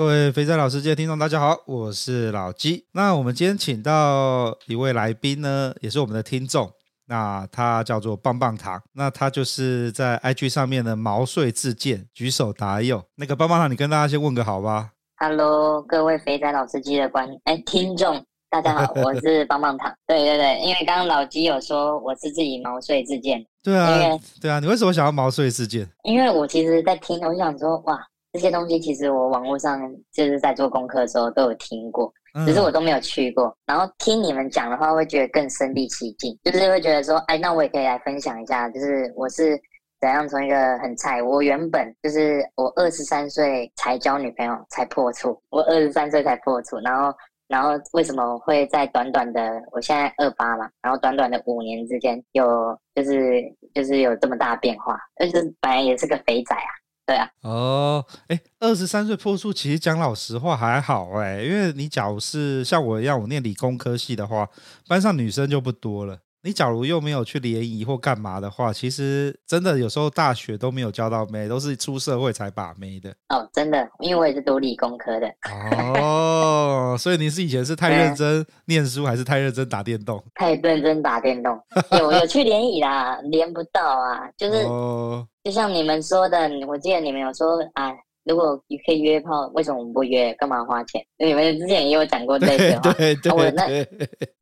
各位肥仔老司机的听众，大家好，我是老鸡。那我们今天请到一位来宾呢，也是我们的听众。那他叫做棒棒糖，那他就是在 IG 上面的毛遂自荐，举手答右。那个棒棒糖，你跟大家先问个好吧。Hello，各位肥仔老司机的观哎听众，大家好，我是棒棒糖。对对对，因为刚刚老鸡有说我是自己毛遂自荐。对啊，对啊，你为什么想要毛遂自荐？因为我其实，在听，我想说，哇。这些东西其实我网络上就是在做功课的时候都有听过，只是我都没有去过。然后听你们讲的话，会觉得更身临其境，就是会觉得说，哎，那我也可以来分享一下，就是我是怎样从一个很菜，我原本就是我二十三岁才交女朋友才破处，我二十三岁才破处，然后然后为什么会在短短的我现在二八嘛，然后短短的五年之间有就是就是有这么大变化，就是本来也是个肥仔啊。哦，哎，二十三岁破处，其实讲老实话还好哎，因为你假如是像我一样，我念理工科系的话，班上女生就不多了。你假如又没有去联谊或干嘛的话，其实真的有时候大学都没有交到妹，都是出社会才把妹的。哦，真的，因为我也是读理工科的。哦，所以你是以前是太认真念书，还是太认真打电动？太认真打电动，有有去联谊啦，连不到啊，就是，哦、就像你们说的，我记得你们有说，哎。如果你可以约炮，为什么我们不约？干嘛花钱？你们之前也有讲过这句话。对对对。我那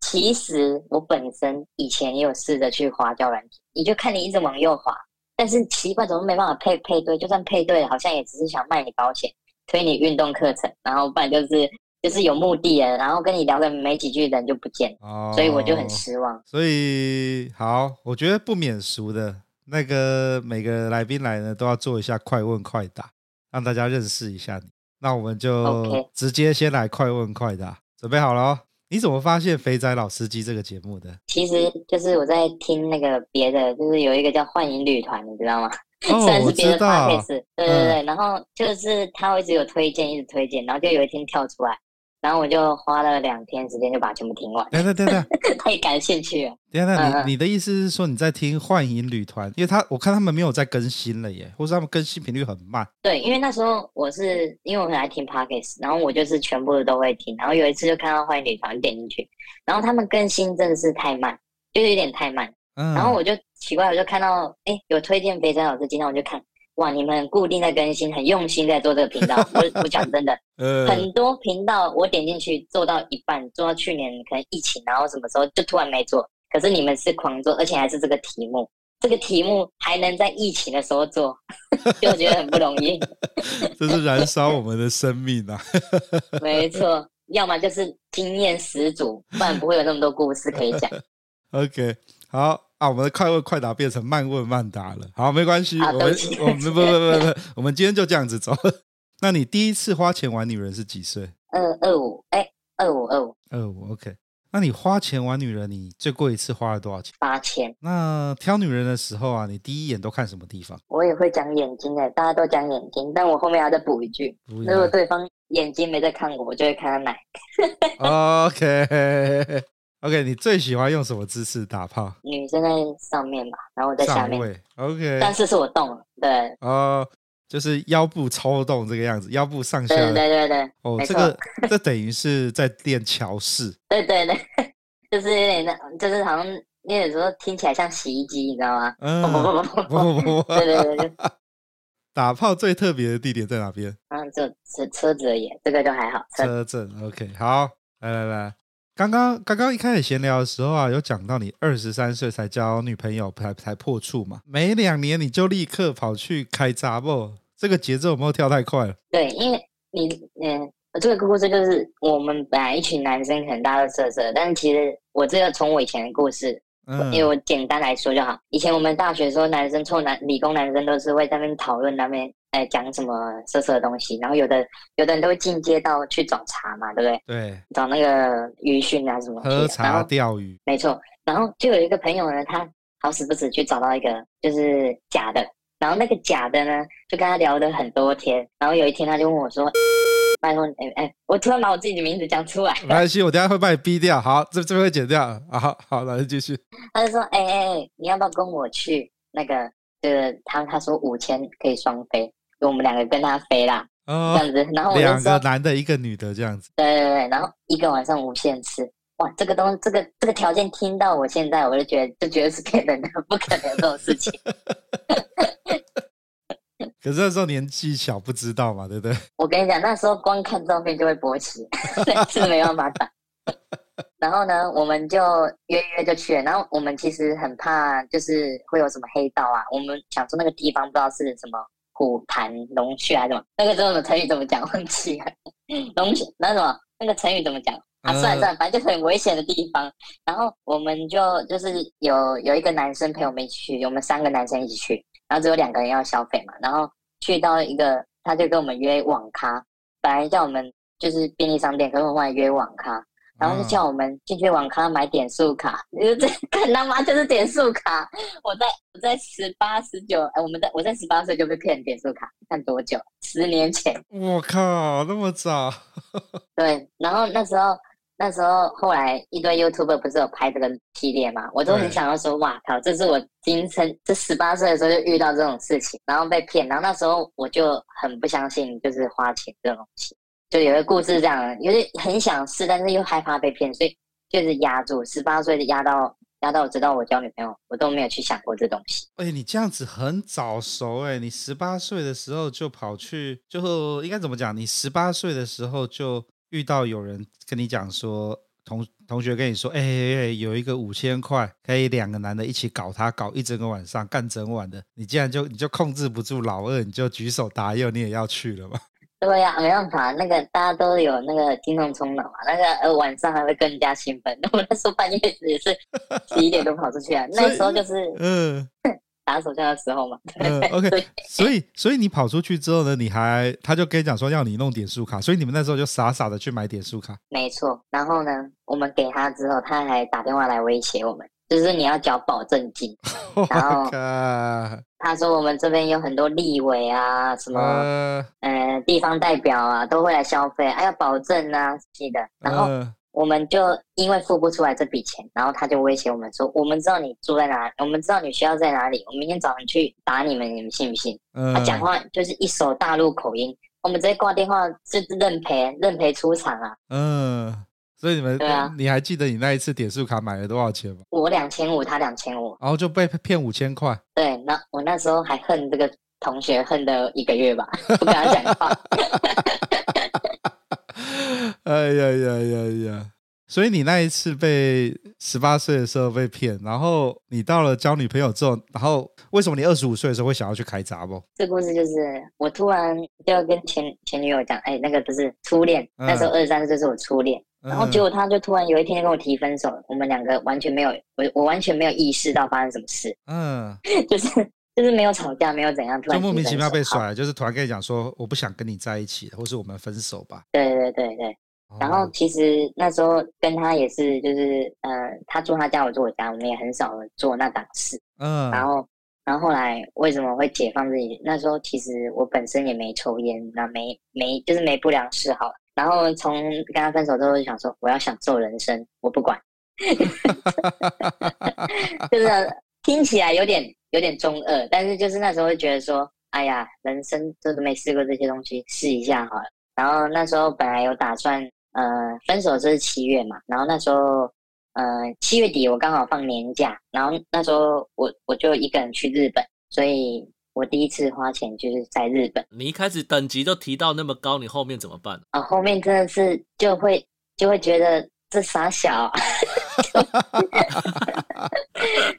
其实我本身以前也有试着去滑交软体，你就看你一直往右滑，但是奇怪，怎么没办法配配对？就算配对，好像也只是想卖你保险，推你运动课程，然后不然就是就是有目的的，然后跟你聊的没几句人就不见，哦，所以我就很失望。所以好，我觉得不免俗的那个每个来宾来呢，都要做一下快问快答。让大家认识一下你，那我们就直接先来快问快答准备好了哦。你怎么发现《肥仔老司机》这个节目的？其实就是我在听那个别的，就是有一个叫幻影旅团，你知道吗？哦，虽然是别的 podcast，对对对，然后就是他一直有推荐，一直推荐，然后就有一天跳出来。然后我就花了两天时间就把它全部听完。对对对对，太感兴趣了。对啊，那你你的意思是说你在听幻影旅团？因为他我看他们没有在更新了耶，或是他们更新频率很慢。对，因为那时候我是因为我很爱听 Podcast，然后我就是全部都会听。然后有一次就看到幻影旅团点进去，然后他们更新真的是太慢，就是有点太慢。嗯。然后我就奇怪，我就看到哎有推荐肥仔老师，今天我就看。哇！你们固定在更新，很用心在做这个频道。我我讲真的，很多频道我点进去做到一半，做到去年可能疫情，然后什么时候就突然没做。可是你们是狂做，而且还是这个题目，这个题目还能在疫情的时候做，就觉得很不容易。这是燃烧我们的生命啊！没错，要么就是经验十足，不然不会有那么多故事可以讲。OK，好。啊，我们的快问快答变成慢问慢答了。好，没关系，我们我们不不不不不，我们今天就这样子走。那你第一次花钱玩女人是几岁？二二五，哎，二五二五二五。OK，那你花钱玩女人，你最贵一次花了多少钱？八千。那挑女人的时候啊，你第一眼都看什么地方？我也会讲眼睛的，大家都讲眼睛，但我后面要再补一句，如果对方眼睛没在看我，我就会看他奶。OK。OK，你最喜欢用什么姿势打炮？女生在上面吧，然后我在下面。OK，但是是我动了，对。哦，就是腰部抽动这个样子，腰部上下。对对对对。哦，这个这等于是在练桥式。对对对，就是有点那，就是好像那个时候听起来像洗衣机，你知道吗？嗯。不不不不不不不。对对 对。打炮最特别的地点在哪边？嗯，就车车子而已，这个就还好。车震，OK，好，来来来。刚刚刚刚一开始闲聊的时候啊，有讲到你二十三岁才交女朋友，才才破处嘛，没两年你就立刻跑去开闸不？这个节奏有没有跳太快了？对，因为你嗯，这个故事就是我们本来一群男生可能大家都色色，但是其实我这个从我以前的故事，嗯，因为我简单来说就好。以前我们大学的时候，男生臭男理工男生都是会在那边讨论那边哎讲什么色色的东西，然后有的有的人都会进阶到去找茶嘛，对不对？对，找那个鱼讯啊什么，喝茶钓鱼，没错。然后就有一个朋友呢，他好死不死去找到一个就是假的，然后那个假的呢，就跟他聊了很多天，然后有一天他就问我说。拜托，哎哎，我突然把我自己的名字讲出来。没关系，我等下会把你逼掉。好，这这边会剪掉。好好，来继续。他就说，哎哎哎，你要不要跟我去那个？就是他他说五千可以双飞，就我们两个跟他飞啦，哦、这样子。然后两个男的，一个女的，这样子。对对对，然后一个晚上无限次。哇，这个东这个这个条件听到我现在，我就觉得就觉得是骗人的，不可能有这种事情。可是那时候年纪小，不知道嘛，对不对？我跟你讲，那时候光看照片就会勃起，是没办法打。然后呢，我们就约约就去了。然后我们其实很怕，就是会有什么黑道啊。我们想说那个地方不知道是什么虎盘龙穴还是什么，那个这种成语怎么讲？忘记了。龙穴那什么那个成语怎么讲？啊，算了算了，反正就很危险的地方。然后我们就就是有有一个男生陪我们一起去，我们三个男生一起去，然后只有两个人要消费嘛，然后。去到一个，他就跟我们约网咖，本来叫我们就是便利商店，可是我们约网咖，然后就叫我们进去网咖买点数卡，就这看他妈就是点数卡。我在我在十八十九，哎，我们在我在十八岁就被骗点数卡，看多久？十年前。我靠，那么早？对，然后那时候。那时候后来一堆 YouTuber 不是有拍这个系列嘛，我都很想要说，哇靠，这是我今生这十八岁的时候就遇到这种事情，然后被骗，然后那时候我就很不相信，就是花钱这种东西，就有个故事这样，有点很想试，但是又害怕被骗，所以就是压住十八岁的压到压到我知道我交女朋友，我都没有去想过这东西。哎、欸，你这样子很早熟哎、欸，你十八岁的时候就跑去，就应该怎么讲？你十八岁的时候就。遇到有人跟你讲说，同同学跟你说，哎、欸欸，有一个五千块，可以两个男的一起搞他，搞一整个晚上，干整晚的，你竟然就你就控制不住老二，你就举手答应，你也要去了吗？对呀、啊，没办法，那个大家都有那个精虫冲脑嘛，那个呃晚上还会更加兴奋。我那时候半夜也是十一点多跑出去啊，那时候就是嗯。打手枪的时候嘛，嗯，OK，所以所以你跑出去之后呢，你还他就跟你讲说要你弄点数卡，所以你们那时候就傻傻的去买点数卡。没错，然后呢，我们给他之后，他还打电话来威胁我们，就是你要缴保证金。然后他说我们这边有很多立委啊，什么呃，呃地方代表啊，都会来消费，还要保证啊，记得，然后。呃我们就因为付不出来这笔钱，然后他就威胁我们说：“我们知道你住在哪里，我们知道你学校在哪里，我明天早上去打你们，你们信不信？”嗯、他讲话就是一手大陆口音，我们直接挂电话就认赔，认赔出场啊。嗯，所以你们对啊，你还记得你那一次点数卡买了多少钱吗？我两千五，他两千五，然后就被骗五千块。对，那我那时候还恨这个同学，恨了一个月吧，不跟他讲话。哎呀呀呀呀！所以你那一次被十八岁的时候被骗，然后你到了交女朋友之后，然后为什么你二十五岁的时候会想要去开闸不？这故事就是我突然就要跟前前女友讲，哎，那个不是初恋，嗯、那时候二十三岁是我初恋，然后结果他就突然有一天跟我提分手，我们两个完全没有，我我完全没有意识到发生什么事，嗯，就是就是没有吵架，没有怎样，突然就莫名其妙被甩，了就是突然跟你讲说我不想跟你在一起，或是我们分手吧？对对对对。然后其实那时候跟他也是，就是呃，他住他家，我住我家，我们也很少做那档事。嗯。然后，然后后来为什么会解放自己？那时候其实我本身也没抽烟，那没没就是没不良嗜好。然后从跟他分手之后，就想说我要享受人生，我不管。就是听起来有点有点中二，但是就是那时候会觉得说，哎呀，人生就是没试过这些东西，试一下好了。然后那时候本来有打算。呃，分手就是七月嘛，然后那时候，呃，七月底我刚好放年假，然后那时候我我就一个人去日本，所以我第一次花钱就是在日本。你一开始等级都提到那么高，你后面怎么办？啊、呃，后面真的是就会就会觉得这傻小，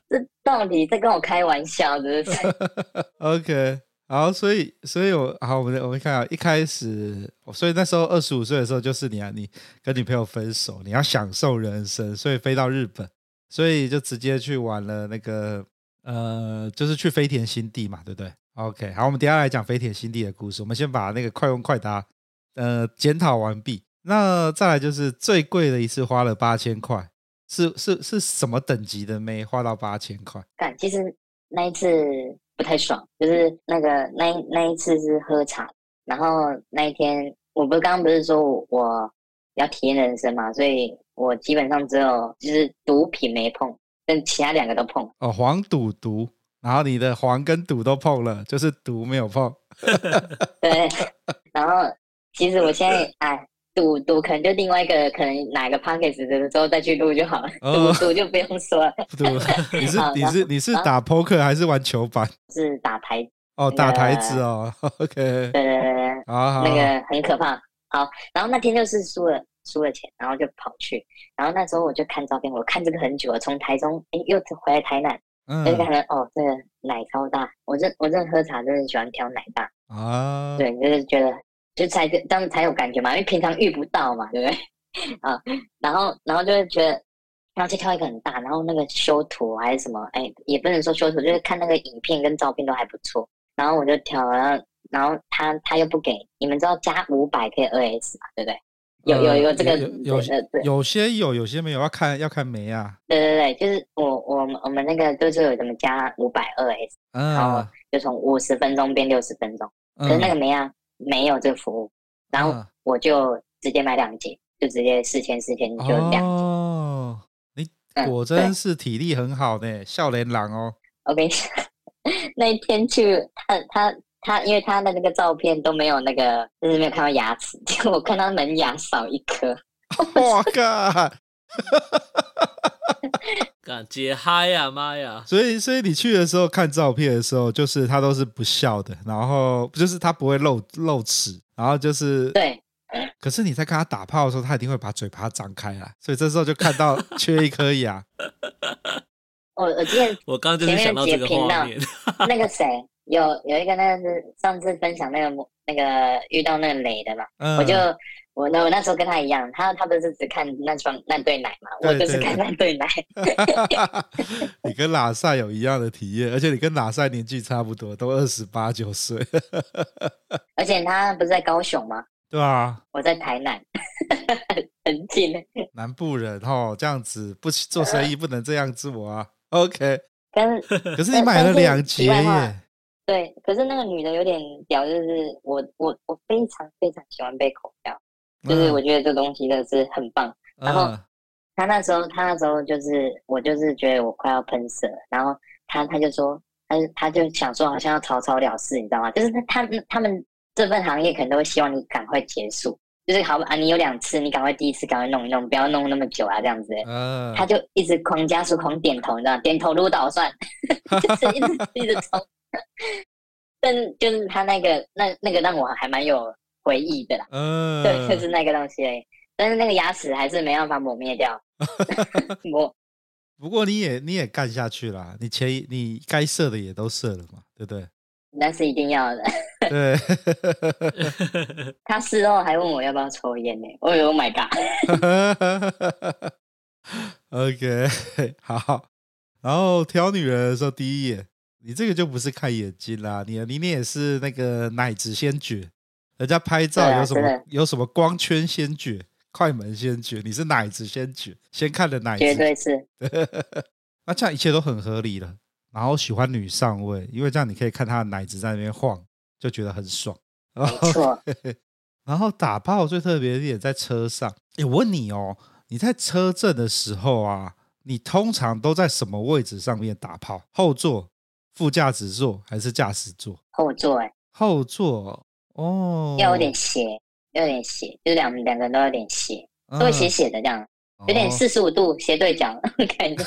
这到底在跟我开玩笑，是不是？OK。好，所以，所以我好，我们我们看啊，一开始，所以那时候二十五岁的时候，就是你啊，你跟女朋友分手，你要享受人生，所以飞到日本，所以就直接去玩了那个呃，就是去飞田新地嘛，对不对？OK，好，我们等下来讲飞田新地的故事。我们先把那个快问快答呃检讨完毕。那再来就是最贵的一次花了八千块，是是是什么等级的妹花到八千块？但其实那一次不太爽，就是那个那那一次是喝茶，然后那一天我不是刚刚不是说我要体验人生嘛，所以。我基本上只有就是毒品没碰，但其他两个都碰。哦，黄赌毒，然后你的黄跟赌都碰了，就是毒没有碰。对，然后其实我现在哎，赌赌可能就另外一个，可能哪个 p o c k e t 的时候再去录就好了。赌赌、哦、就不用说了。赌，你是你是你是打 poker 还是玩球板？是打台。哦，打台子哦。OK。对对对对。啊，那个很可怕。好，然后那天就是输了。输了钱，然后就跑去，然后那时候我就看照片，我看这个很久了，从台中哎又回来台南，嗯，就看到哦，这个奶超大，我这我这喝茶真的喜欢挑奶大啊，对，就是觉得就才这样才有感觉嘛，因为平常遇不到嘛，对不对？啊，然后然后就会觉得，然后就挑一个很大，然后那个修图还是什么，哎，也不能说修图，就是看那个影片跟照片都还不错，然后我就挑了，然后他他又不给，你们知道加五百可以二 S 嘛，对不对？有有有这个有有有些有有些没有，要看要看没啊。对对对，就是我我们我们那个都是有什么加五百二 S，然后就从五十分钟变六十分钟。可是那个没啊，没有这个服务，然后我就直接买两节，就直接四千四千就两节。哦，你果真是体力很好呢，少年郎哦。我跟你讲，那一天去他他。他因为他的那个照片都没有那个，就是没有看到牙齿，结果我看到门牙少一颗。我靠！敢接嗨呀妈呀！所以所以你去的时候看照片的时候，就是他都是不笑的，然后就是他不会露露齿，然后就是对。可是你在跟他打炮的时候，他一定会把嘴巴张开来，所以这时候就看到缺一颗牙。我我今天 我刚刚就是想到这个画面，那个谁？有有一个那个是上次分享那个那个遇到那个雷的嘛，嗯、我就我那我那时候跟他一样，他他不是只看那双那对奶嘛，我就是看那对奶。你跟拉赛有一样的体验，而且你跟拉赛年纪差不多，都二十八九岁。而且他不是在高雄吗？对啊，我在台南，很近。南部人哦，这样子不做生意不能这样子我啊。OK，跟可是你买了两节耶。对，可是那个女的有点屌，就是我我我非常非常喜欢被口交，就是我觉得这东西真的是很棒。嗯、然后他那时候他那时候就是我就是觉得我快要喷射，然后他他就说他他就想说好像要草草了事，你知道吗？就是他他他们这份行业可能都会希望你赶快结束，就是好啊，你有两次，你赶快第一次赶快弄一弄，不要弄那么久啊，这样子。嗯，他就一直狂加速狂点头，你知道吗？点头如捣蒜，就是一直一直冲。但就是他那个那那个让我还蛮有回忆的啦，嗯，对，就是那个东西，但是那个牙齿还是没办法抹灭掉。抹，不过你也你也干下去啦，你前你该射的也都射了嘛，对不对？那是一定要的。对，他事后还问我要不要抽烟呢，哦呦 my god！OK，好，然后挑女人的时候第一眼。你这个就不是看眼睛啦，你你你也是那个奶子先觉，人家拍照有什么、啊、有什么光圈先决，快门先决，你是奶子先决，先看的奶子，绝对是。那这样一切都很合理了。然后喜欢女上位，因为这样你可以看她的奶子在那边晃，就觉得很爽。没错。然后打炮最特别的点在车上。哎，我问你哦，你在车震的时候啊，你通常都在什么位置上面打炮？后座？副驾驶座还是驾驶座？后座哎，后座哦，要有点斜，要有点斜，就两两个人都有点斜，都会斜斜的这样，有点四十五度斜对角 感觉。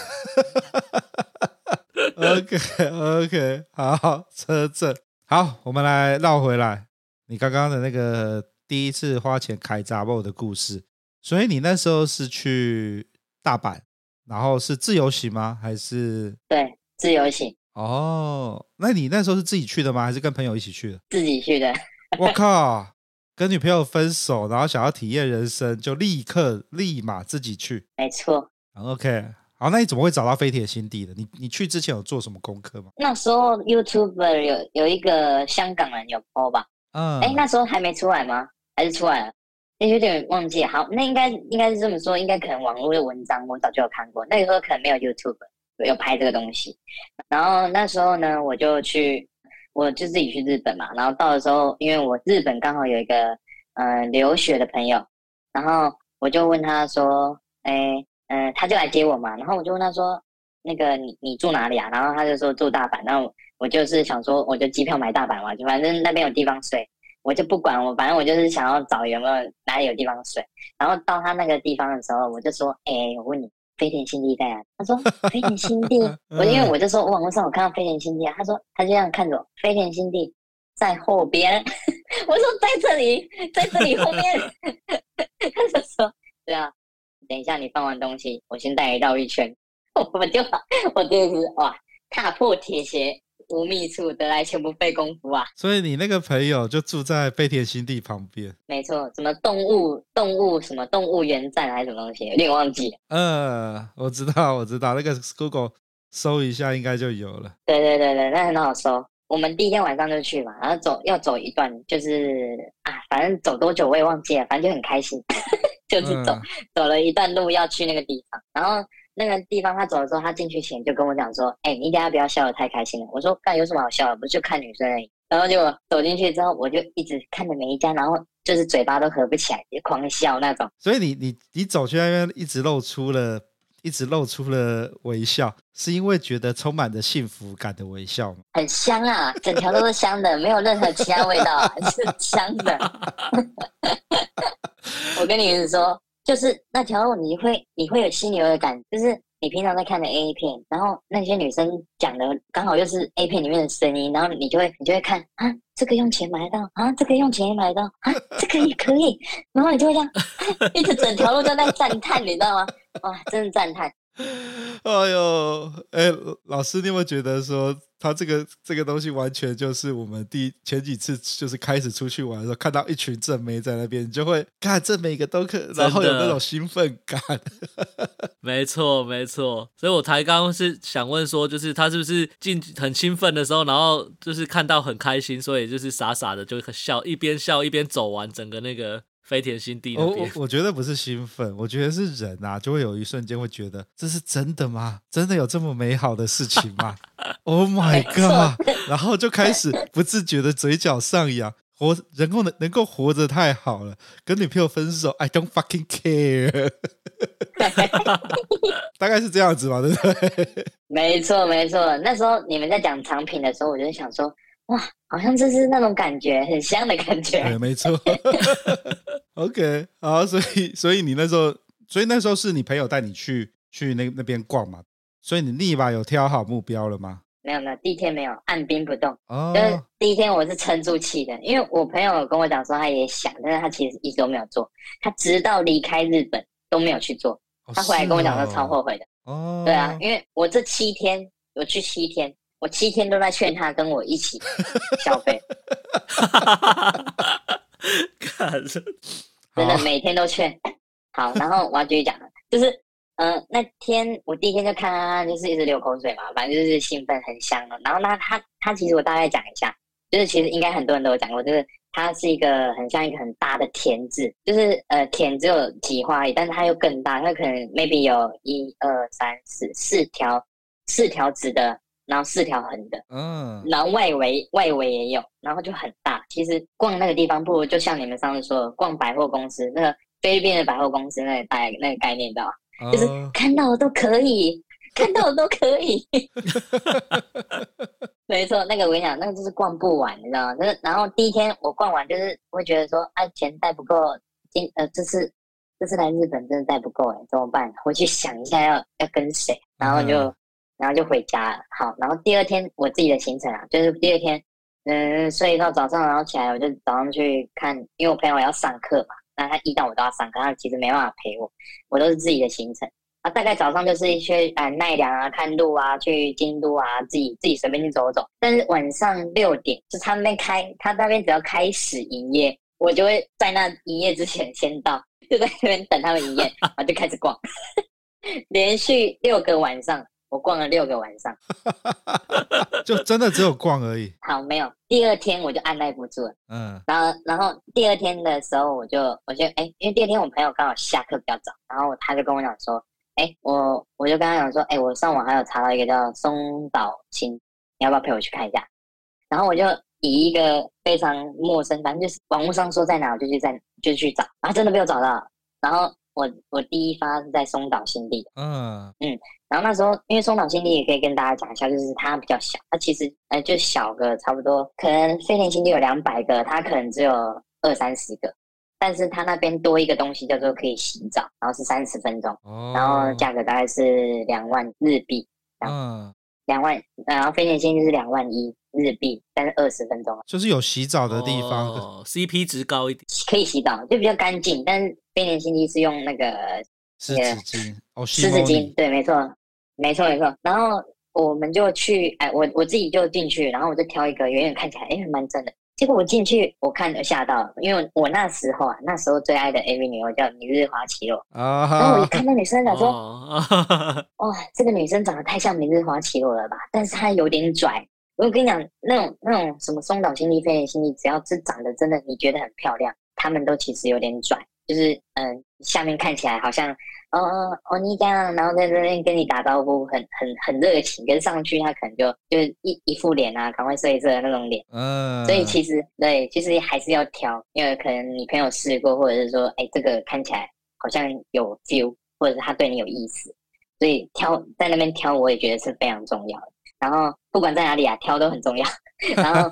OK OK，好，车震好，我们来绕回来，你刚刚的那个第一次花钱开杂货的故事，所以你那时候是去大阪，然后是自由行吗？还是对自由行？哦，那你那时候是自己去的吗？还是跟朋友一起去的？自己去的。我靠，跟女朋友分手，然后想要体验人生，就立刻立马自己去。没错。OK，好，那你怎么会找到飞铁新地的？你你去之前有做什么功课吗？那时候 YouTuber 有有一个香港人有 po 吧？嗯，哎，那时候还没出来吗？还是出来了？哎，有点忘记。好，那应该应该是这么说，应该可能网络的文章我早就有看过。那个时候可能没有 YouTuber 有拍这个东西。然后那时候呢，我就去，我就自己去日本嘛。然后到的时候，因为我日本刚好有一个呃留学的朋友，然后我就问他说，哎。嗯、他就来接我嘛，然后我就问他说：“那个你你住哪里啊？”然后他就说住大阪。然后我就是想说，我就机票买大阪嘛，就反正那边有地方睡，我就不管我，反正我就是想要找有没有哪里有地方睡。然后到他那个地方的时候，我就说：“哎、我问你，飞天新地带啊？”他说：“ 飞天新地。”我因为我就说，我网络上我看到飞天新地啊。他说他就这样看着我，飞天新地在后边。我说在这里，在这里后面。他就说：“对啊。”等一下，你放完东西，我先带你绕一圈，我们就我就是哇，踏破铁鞋无觅处，得来全不费工夫啊！所以你那个朋友就住在飞田新地旁边，没错，什么动物动物什么动物园站还是什么东西，有点忘记。嗯，我知道，我知道，那个 Google 搜一下应该就有了。对对对对，那很好搜。我们第一天晚上就去嘛，然后走要走一段，就是啊，反正走多久我也忘记了，反正就很开心。就是走、嗯、走了一段路要去那个地方，然后那个地方他走的时候，他进去前就跟我讲说：“哎、欸，你等下不要笑得太开心了。”我说：“干有什么好笑的？不是就看女生而已。”然后就走进去之后，我就一直看着每一家，然后就是嘴巴都合不起来，就狂笑那种。所以你你你走去那边一直露出了一直露出了微笑，是因为觉得充满着幸福感的微笑吗？很香啊，整条都是香的，没有任何其他味道，是香的。我跟你说，就是那条路，你会你会有犀牛的感，就是你平常在看的 A 片，然后那些女生讲的刚好又是 A 片里面的声音，然后你就会你就会看啊，这个用钱买到啊，这个用钱也买到啊，这个也可以，然后你就会这样，一直整条路都在赞叹，你知道吗？哇，真的赞叹。哎呦，哎，老师，你有没有觉得说？他这个这个东西完全就是我们第前几次就是开始出去玩的时候，看到一群正妹在那边，你就会看这每个都可，然后有那种兴奋感。没错，没错。所以我才刚刚是想问说，就是他是不是进很兴奋的时候，然后就是看到很开心，所以就是傻傻的就笑，一边笑一边走完整个那个。飞田新地那边，我 我觉得不是兴奋，我觉得是人啊，就会有一瞬间会觉得这是真的吗？真的有这么美好的事情吗？Oh my god！然后就开始不自觉的嘴角上扬，活人够能能够活着太好了。跟女朋友分手，I don't fucking care。大概是这样子吧，对不对？没错没错，那时候你们在讲长品的时候，我就想说。哇，好像就是那种感觉，很香的感觉。对，没错。OK，好，所以所以你那时候，所以那时候是你朋友带你去去那那边逛嘛？所以你立马有挑好目标了吗？没有没有，第一天没有，按兵不动。哦。就是第一天我是撑住气的，因为我朋友跟我讲说他也想，但是他其实一直都没有做，他直到离开日本都没有去做。哦、他回来跟我讲说超后悔的。哦。对啊，因为我这七天我去七天。我七天都在劝他跟我一起消费，真的每天都劝。好，然后我要继续讲了，就是，嗯、呃，那天我第一天就看他，就是一直流口水嘛，反正就是兴奋很香了。然后那他他其实我大概讲一下，就是其实应该很多人都有讲过，就是它是一个很像一个很大的田字，就是呃田只有几花而已，但是它又更大，它可能 maybe 有一二三四四条四条直的。然后四条横的，嗯，然后外围外围也有，然后就很大。其实逛那个地方不如就像你们上次说的，逛百货公司，那个菲律宾的百货公司那个概那个概念，知道吧？哦、就是看到的都可以，看到的都可以。没错，那个我跟你讲，那个就是逛不完，你知道吗？就是然后第一天我逛完，就是会觉得说，哎、啊，钱带不够，今呃这次这次来日本真的带不够哎，怎么办？回去想一下要要跟谁，然后就。嗯然后就回家了。好，然后第二天我自己的行程啊，就是第二天，嗯，睡到早上，然后起来我就早上去看，因为我朋友要上课嘛，那他一到我都要上课，他其实没办法陪我，我都是自己的行程。啊，大概早上就是一些啊奈良啊看路啊，去京都啊，自己自己随便去走走。但是晚上六点就他那边开，他那边只要开始营业，我就会在那营业之前先到，就在那边等他们营业，然后就开始逛。连续六个晚上，我逛了六个晚上，就真的只有逛而已。好，没有。第二天我就按耐不住了，嗯，然后然后第二天的时候，我就我就哎，因为第二天我朋友刚好下课比较早，然后他就跟我讲说，哎，我我就跟他讲说，哎，我上网还有查到一个叫松岛青，你要不要陪我去看一下？然后我就以一个非常陌生，反正就是网络上说在哪，我就去在就去找，然后真的没有找到，然后。我我第一发是在松岛新地，嗯嗯，然后那时候因为松岛新地也可以跟大家讲一下，就是它比较小，它其实呃就小个差不多，可能飞田新地有两百个，它可能只有二三十个，但是它那边多一个东西叫做可以洗澡，然后是三十分钟，哦、然后价格大概是两万日币，嗯，两万，然后飞田新地是两万一日币，但是二十分钟，就是有洗澡的地方，哦，CP 值高一点，可以洗澡，就比较干净，但是。飞田新地是用那个湿纸巾哦，湿纸巾，对，没错，没错，没错。然后我们就去，哎，我我自己就进去，然后我就挑一个远远看起来，哎，蛮正的。结果我进去，我看了吓到了，因为我那时候啊，那时候最爱的 AV 女优叫明日花绮罗啊。然后我一看那女生，想说，哇，这个女生长得太像明日花绮罗了吧？但是她有点拽。我跟你讲，那种那种什么松岛新地、飞田新地，只要是长得真的你觉得很漂亮，他们都其实有点拽。就是嗯，下面看起来好像哦哦哦你这样，然后在这边跟你打招呼，很很很热情，跟上去他可能就就是一一副脸啊，赶快睡一睡的那种脸。嗯，所以其实对，其实还是要挑，因为可能你朋友试过，或者是说，哎，这个看起来好像有 feel，或者是他对你有意思，所以挑在那边挑，我也觉得是非常重要的。然后不管在哪里啊，挑都很重要。然后，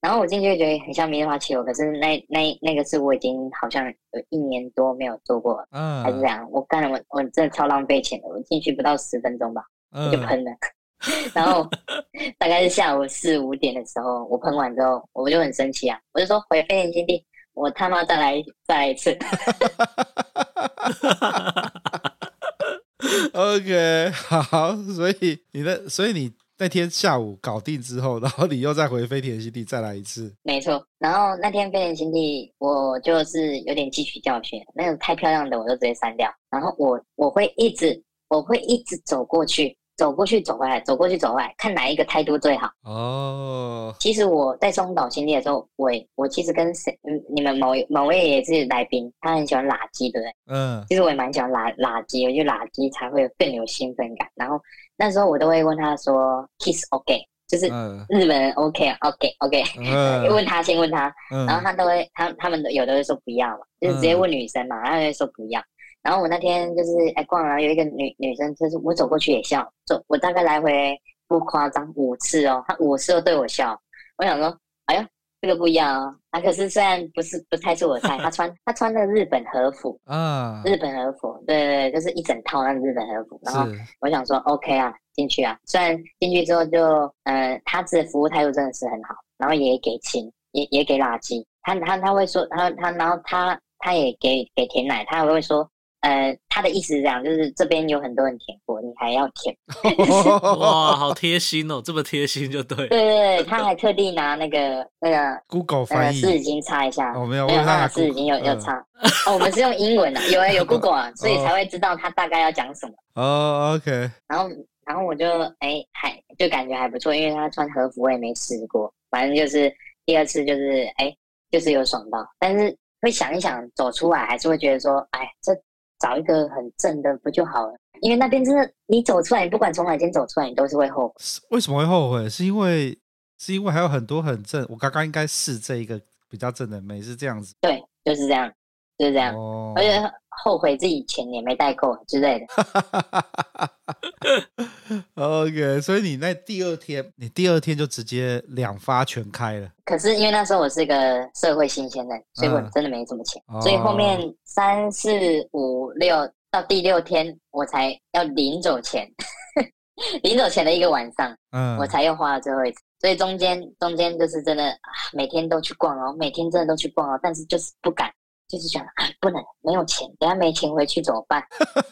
然后我进去就觉得很像明日花气球，可是那那那个是我已经好像有一年多没有做过，嗯，还是这样。我干了，我我真的超浪费钱的。我进去不到十分钟吧，我就喷了。嗯、然后大概是下午四五点的时候，我喷完之后，我就很生气啊，我就说回飞天新地，我他妈再来再来一次。OK，好，所以你的，所以你。那天下午搞定之后，然后你又再回飞天新地再来一次。没错，然后那天飞天新地我就是有点汲取教训，那个太漂亮的我就直接删掉。然后我我会一直我会一直走过去，走过去走回来，走过去走回来，看哪一个态度最好。哦，其实我在松岛新地的时候，我我其实跟谁，你们某某位也是来宾，他很喜欢垃圾，对不对？嗯，其实我也蛮喜欢垃垃圾，我觉得垃圾才会更有兴奋感。然后。那时候我都会问他说，kiss OK，就是日本人 OK，OK，OK，、OK, OK, OK, 嗯、问他先问他，嗯、然后他都会，他他们有的会说不要嘛，就是直接问女生嘛，他会说不要。然后我那天就是哎逛然后，有一个女女生，就是我走过去也笑，走我大概来回不夸张五次哦，她五次都对我笑，我想说，哎呀。这个不一样啊，啊，可是虽然不是不太是我的菜，她穿她穿那个日本和服 啊，日本和服，对对对，就是一整套那个日本和服。然后我想说，OK 啊，进去啊。虽然进去之后就，呃，他这服务态度真的是很好，然后也给钱，也也给垃圾。他他他会说，他他然后他他也给给甜奶，他还会说。呃，他的意思是这样，就是这边有很多人舔过，你还要舔？哇，好贴心哦，这么贴心就对。对对对，他还特地拿那个那个 Google 翻译湿纸巾擦一下。哦，没有，没有，他拿湿纸巾有有擦。哦，我们是用英文的，有啊，有 Google 啊，所以才会知道他大概要讲什么。哦，OK。然后，然后我就哎，还就感觉还不错，因为他穿和服我也没试过，反正就是第二次就是哎，就是有爽到，但是会想一想走出来，还是会觉得说，哎，这。找一个很正的不就好了？因为那边真的，你走出来，你不管从哪间走出来，你都是会后悔。为什么会后悔？是因为是因为还有很多很正。我刚刚应该是这一个比较正的妹，是这样子。对，就是这样，就是这样。哦，而且后悔自己钱也没带够之类的。OK，所以你那第二天，你第二天就直接两发全开了。可是因为那时候我是一个社会新鲜人，所以我真的没什么钱，嗯、所以后面三四五六到第六天我才要临走前，临走前的一个晚上，嗯，我才又花了最后一次。所以中间中间就是真的每天都去逛哦，每天真的都去逛哦，但是就是不敢。就是想，不能没有钱，等下没钱回去怎么办？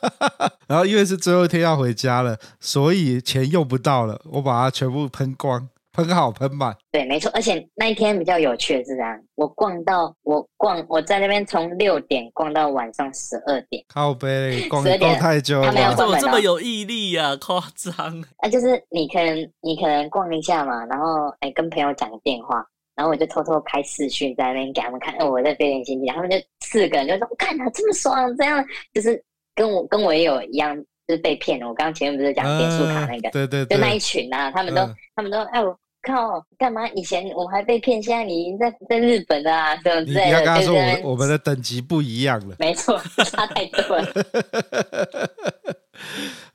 然后因为是最后一天要回家了，所以钱用不到了，我把它全部喷光。喷好喷满。对，没错。而且那一天比较有趣的是这样，我逛到我逛我在那边从六点逛到晚上十二点，靠背逛逛太久了，他没有怎么这么有毅力呀、啊？夸张。啊，就是你可能你可能逛一下嘛，然后哎跟朋友讲个电话，然后我就偷偷开视讯在那边给他们看，我在飞天新地，他们就四个人就说我看他这么爽，这样就是跟我跟我也有一样。就是被骗了。我刚刚前面不是讲点数卡那个，呃、对，对对，就那一群啊，他们都，呃、他们都，哎，我靠，干嘛？以前我还被骗，现在你已经在在日本啊，什么之类的。你要跟他说，我们我们的等级不一样了。没错，差太多了。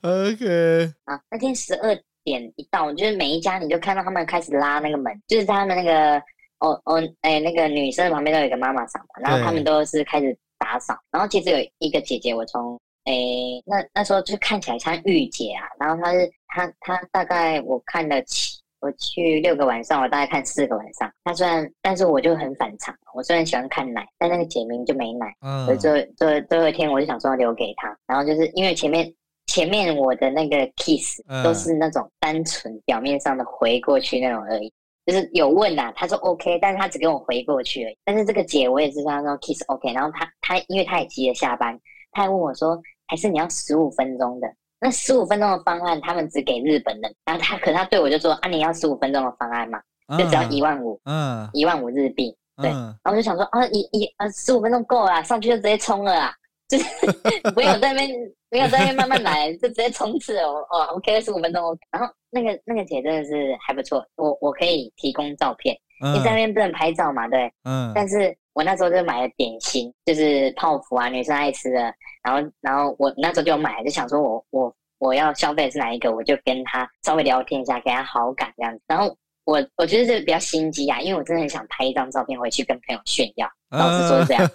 OK。啊，那天十二点一到，就是每一家你就看到他们开始拉那个门，就是在他们那个哦哦，哎，那个女生旁边都有一个妈妈桑嘛，然后他们都是开始打扫，然后其实有一个姐姐，我从。诶、欸，那那时候就看起来像御姐啊，然后她是她她大概我看了七，我去六个晚上，我大概看四个晚上。她虽然，但是我就很反常，我虽然喜欢看奶，但那个姐明就没奶。嗯。所以最最最后一天，我就想说留给她。然后就是因为前面前面我的那个 kiss 都是那种单纯表面上的回过去那种而已，就是有问啊，他说 OK，但是他只给我回过去而已。但是这个姐我也是跟她说 kiss OK，然后她她因为她也急着下班，她还问我说。还是你要十五分钟的？那十五分钟的方案，他们只给日本人。然后他，可他对我就说：“啊，你要十五分钟的方案嘛？就只要一万五，嗯，一万五日币。”对。然后我就想说：“啊，一一啊，十五分钟够了，上去就直接冲了啊，就是 不要在那边，不要在那边慢慢来，就直接冲刺哦。哦，OK，十五分钟 OK。然后那个那个姐真的是还不错，我我可以提供照片。你在那边不能拍照嘛？对，嗯，但是。我那时候就买了点心，就是泡芙啊，女生爱吃的。然后，然后我那时候就买，就想说我我我要消费的是哪一个，我就跟他稍微聊天一下，给他好感这样子。然后我我觉得这个比较心机啊，因为我真的很想拍一张照片回去跟朋友炫耀。老实说是这样，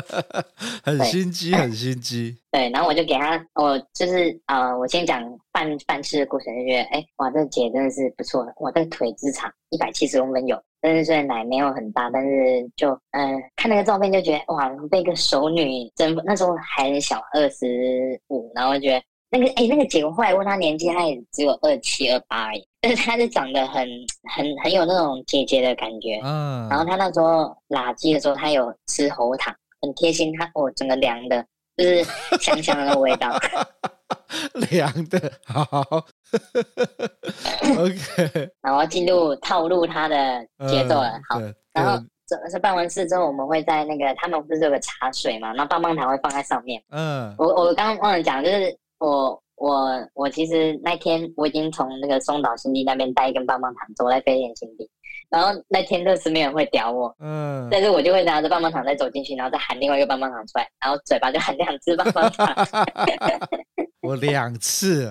很心机，很心机。对，然后我就给他，我就是呃，我先讲办办事的过程，就觉得哎，哇，这个姐真的是不错的，哇，这个腿之长一百七十公分有。但是虽然奶没有很大，但是就嗯、呃，看那个照片就觉得哇，被一个熟女征服。那时候还很小，二十五，然后觉得那个哎，那个姐，我后来问她年纪，她也只有二七二八而已。但是她是长得很很很有那种姐姐的感觉。嗯。然后她那时候垃圾的时候，她有吃喉糖，很贴心。她哦，整个凉的，就是香香的那个味道。凉的，好。OK，然后进入套路他的节奏了。嗯、好，然后这是办完事之后，我们会在那个他们不是有个茶水嘛，那棒棒糖会放在上面。嗯，我我刚刚忘了讲，就是我我我其实那天我已经从那个松岛新地那边带一根棒棒糖走在飞田新地，然后那天就是没有人会屌我，嗯，但是我就会拿着棒棒糖再走进去，然后再喊另外一个棒棒糖出来，然后嘴巴就喊两只棒棒糖。我两次，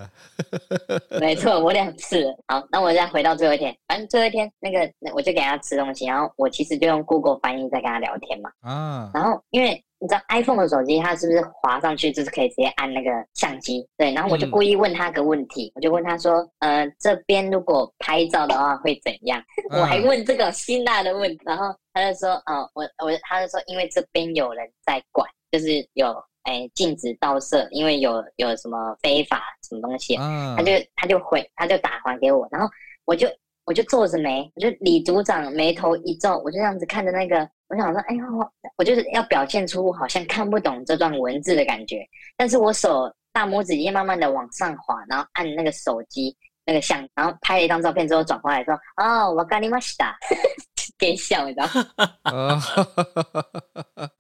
没错，我两次。好，那我再回到最后一天，反正最后一天那个，我就给他吃东西，然后我其实就用 Google 翻译在跟他聊天嘛。啊，然后因为你知道 iPhone 的手机，它是不是滑上去就是可以直接按那个相机？对，然后我就故意问他个问题，嗯、我就问他说，呃，这边如果拍照的话会怎样？嗯、我还问这个辛辣的问题，然后他就说，哦，我我他就说，因为这边有人在管，就是有。哎，禁止盗摄，因为有有什么非法什么东西，啊、他就他就回他就打还给我，然后我就我就皱着眉，我就李组长眉头一皱，我就这样子看着那个，我想说，哎呦，我就是要表现出我好像看不懂这段文字的感觉，但是我手大拇指也慢慢的往上滑，然后按那个手机那个相，然后拍了一张照片之后转过来说，哦，わかりました。给笑，你知道吗？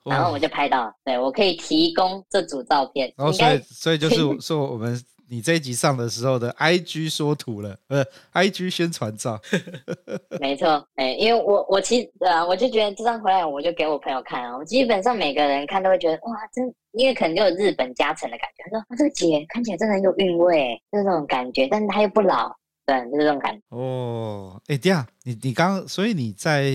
然后我就拍到了，对，我可以提供这组照片。然后所以所以就是说我们 你这一集上的时候的 IG 说图了，呃，IG 宣传照。没错，哎，因为我我其实啊，我就觉得这张回来我就给我朋友看啊，我基本上每个人看都会觉得哇，真，因为可能就有日本加成的感觉。他说啊，这个姐看起来真的很有韵味，就是这种感觉，但是她又不老。对，就是这种感觉。哦，哎，这样，你你刚，所以你在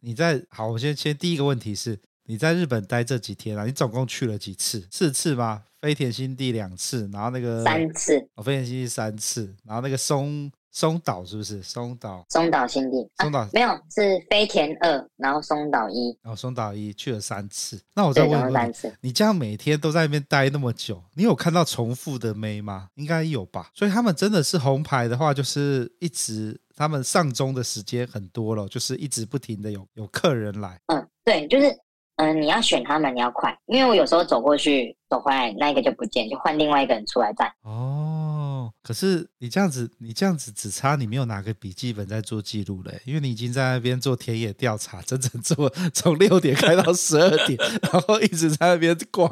你在好，我先先第一个问题是，你在日本待这几天啊？你总共去了几次？四次吗？飞田新地两次，然后那个三次，哦，飞田新地三次，然后那个松松岛是不是？松岛，松岛新地，松岛、啊、没有是飞田二，然后松岛一，然后松岛一去了三次。那我再问三次，你这样每天都在那边待那么久，你有看到重复的妹吗？应该有吧。所以他们真的是红牌的话，就是一直他们上钟的时间很多了，就是一直不停的有有客人来。嗯，对，就是嗯、你要选他们，你要快，因为我有时候走过去走回来，那一个就不见，就换另外一个人出来站。哦。可是你这样子，你这样子只差你没有拿个笔记本在做记录嘞，因为你已经在那边做田野调查，整整做从六点开到十二点，然后一直在那边逛。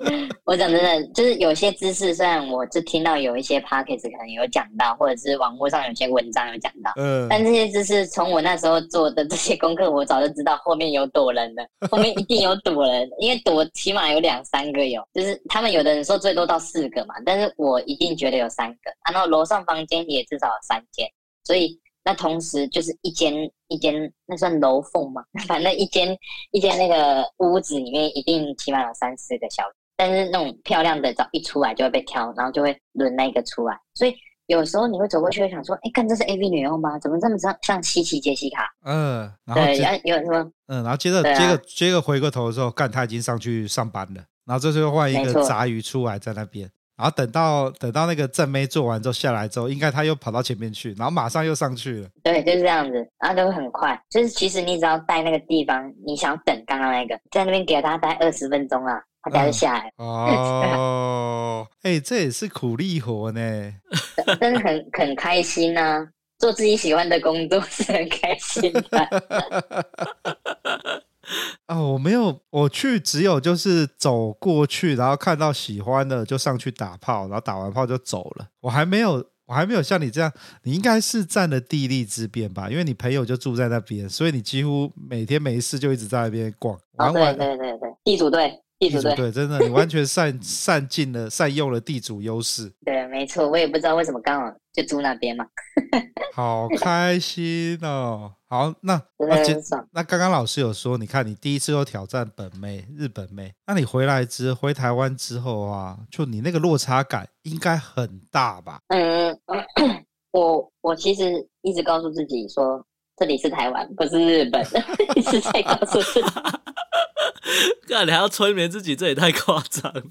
我讲真的，就是有些知识，虽然我就听到有一些 podcast 可能有讲到，或者是网络上有些文章有讲到，嗯，但这些知识从我那时候做的这些功课，我早就知道后面有躲人的，后面一定有躲人，因为躲起码有两三个有，就是他们有的人说最多到四个嘛，但是我一定觉得有三个，然后楼上房间也至少有三间，所以那同时就是一间一间，那算楼缝嘛，反正一间一间那个屋子里面一定起码有三四个小。但是那种漂亮的，早一出来就会被挑，然后就会轮那个出来。所以有时候你会走过去，会想说：“哎，看这是 AV 女优吗？怎么这么像像西奇杰西卡？”嗯，对，然后有什么？嗯，然后接着、啊、接着接着回过头的时候，干他已经上去上班了。然后这时候换一个杂鱼出来在那边，然后等到等到那个正妹做完之后下来之后，应该他又跑到前面去，然后马上又上去了。对，就是这样子，然后都会很快。就是其实你只要待那个地方，你想要等刚刚那个，在那边给他待二十分钟啊。他待下来、嗯、哦，哎、欸，这也是苦力活呢，真的很很开心呢、啊，做自己喜欢的工作是很开心的。哦，我没有，我去只有就是走过去，然后看到喜欢的就上去打炮，然后打完炮就走了。我还没有，我还没有像你这样，你应该是占了地利之便吧？因为你朋友就住在那边，所以你几乎每天没事就一直在那边逛。哦，对对对对，地主队。地主对，真的，你完全善善尽了，善用了地主优势。对，没错，我也不知道为什么刚好就住那边嘛。好开心哦！好，那那那刚刚老师有说，你看你第一次又挑战本妹日本妹，那你回来之回台湾之后啊，就你那个落差感应该很大吧？嗯，我我其实一直告诉自己说，这里是台湾，不是日本，一直在告诉自己。干，你还要催眠自己，这也太夸张了。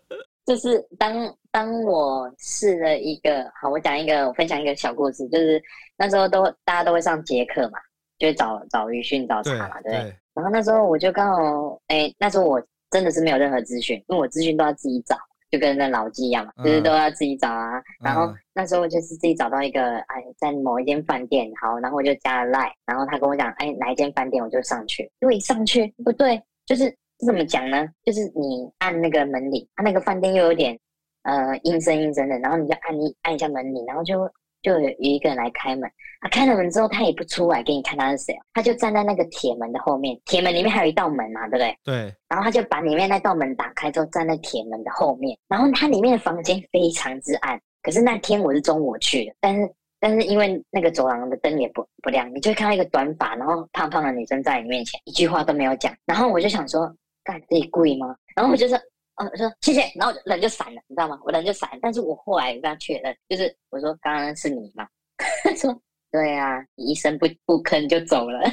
就是当当我试了一个，好，我讲一个，我分享一个小故事，就是那时候都大家都会上捷克嘛，就会找找鱼讯找茬嘛，对不对，对？然后那时候我就刚好，哎，那时候我真的是没有任何资讯，因为我资讯都要自己找，就跟那老鸡一样嘛，就是都要自己找啊。嗯、然后那时候就是自己找到一个，哎，在某一间饭店，好，然后我就加了 Line，然后他跟我讲，哎，哪一间饭店我就上去，因为一上去不对。就是怎么讲呢？就是你按那个门铃，他那个饭店又有点呃阴森阴森的，然后你就按一按一下门铃，然后就就有一个人来开门。他、啊、开了门之后，他也不出来给你看他是谁，他就站在那个铁门的后面。铁门里面还有一道门嘛，对不对？对。然后他就把里面那道门打开之后，站在铁门的后面。然后他里面的房间非常之暗。可是那天我是中午去的，但是但是因为那个走廊的灯也不不亮，你就会看到一个短发然后胖胖的女生在你面前，一句话都没有讲。然后我就想说。干自己故意吗？然后我就说，哦，我说谢谢，然后人就闪了，你知道吗？我人就闪，但是我后来跟他确认，就是我说刚刚是你吗？他说对啊，你一声不不吭就走了。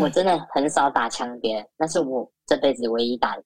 我真的很少打枪别人，那是我这辈子唯一打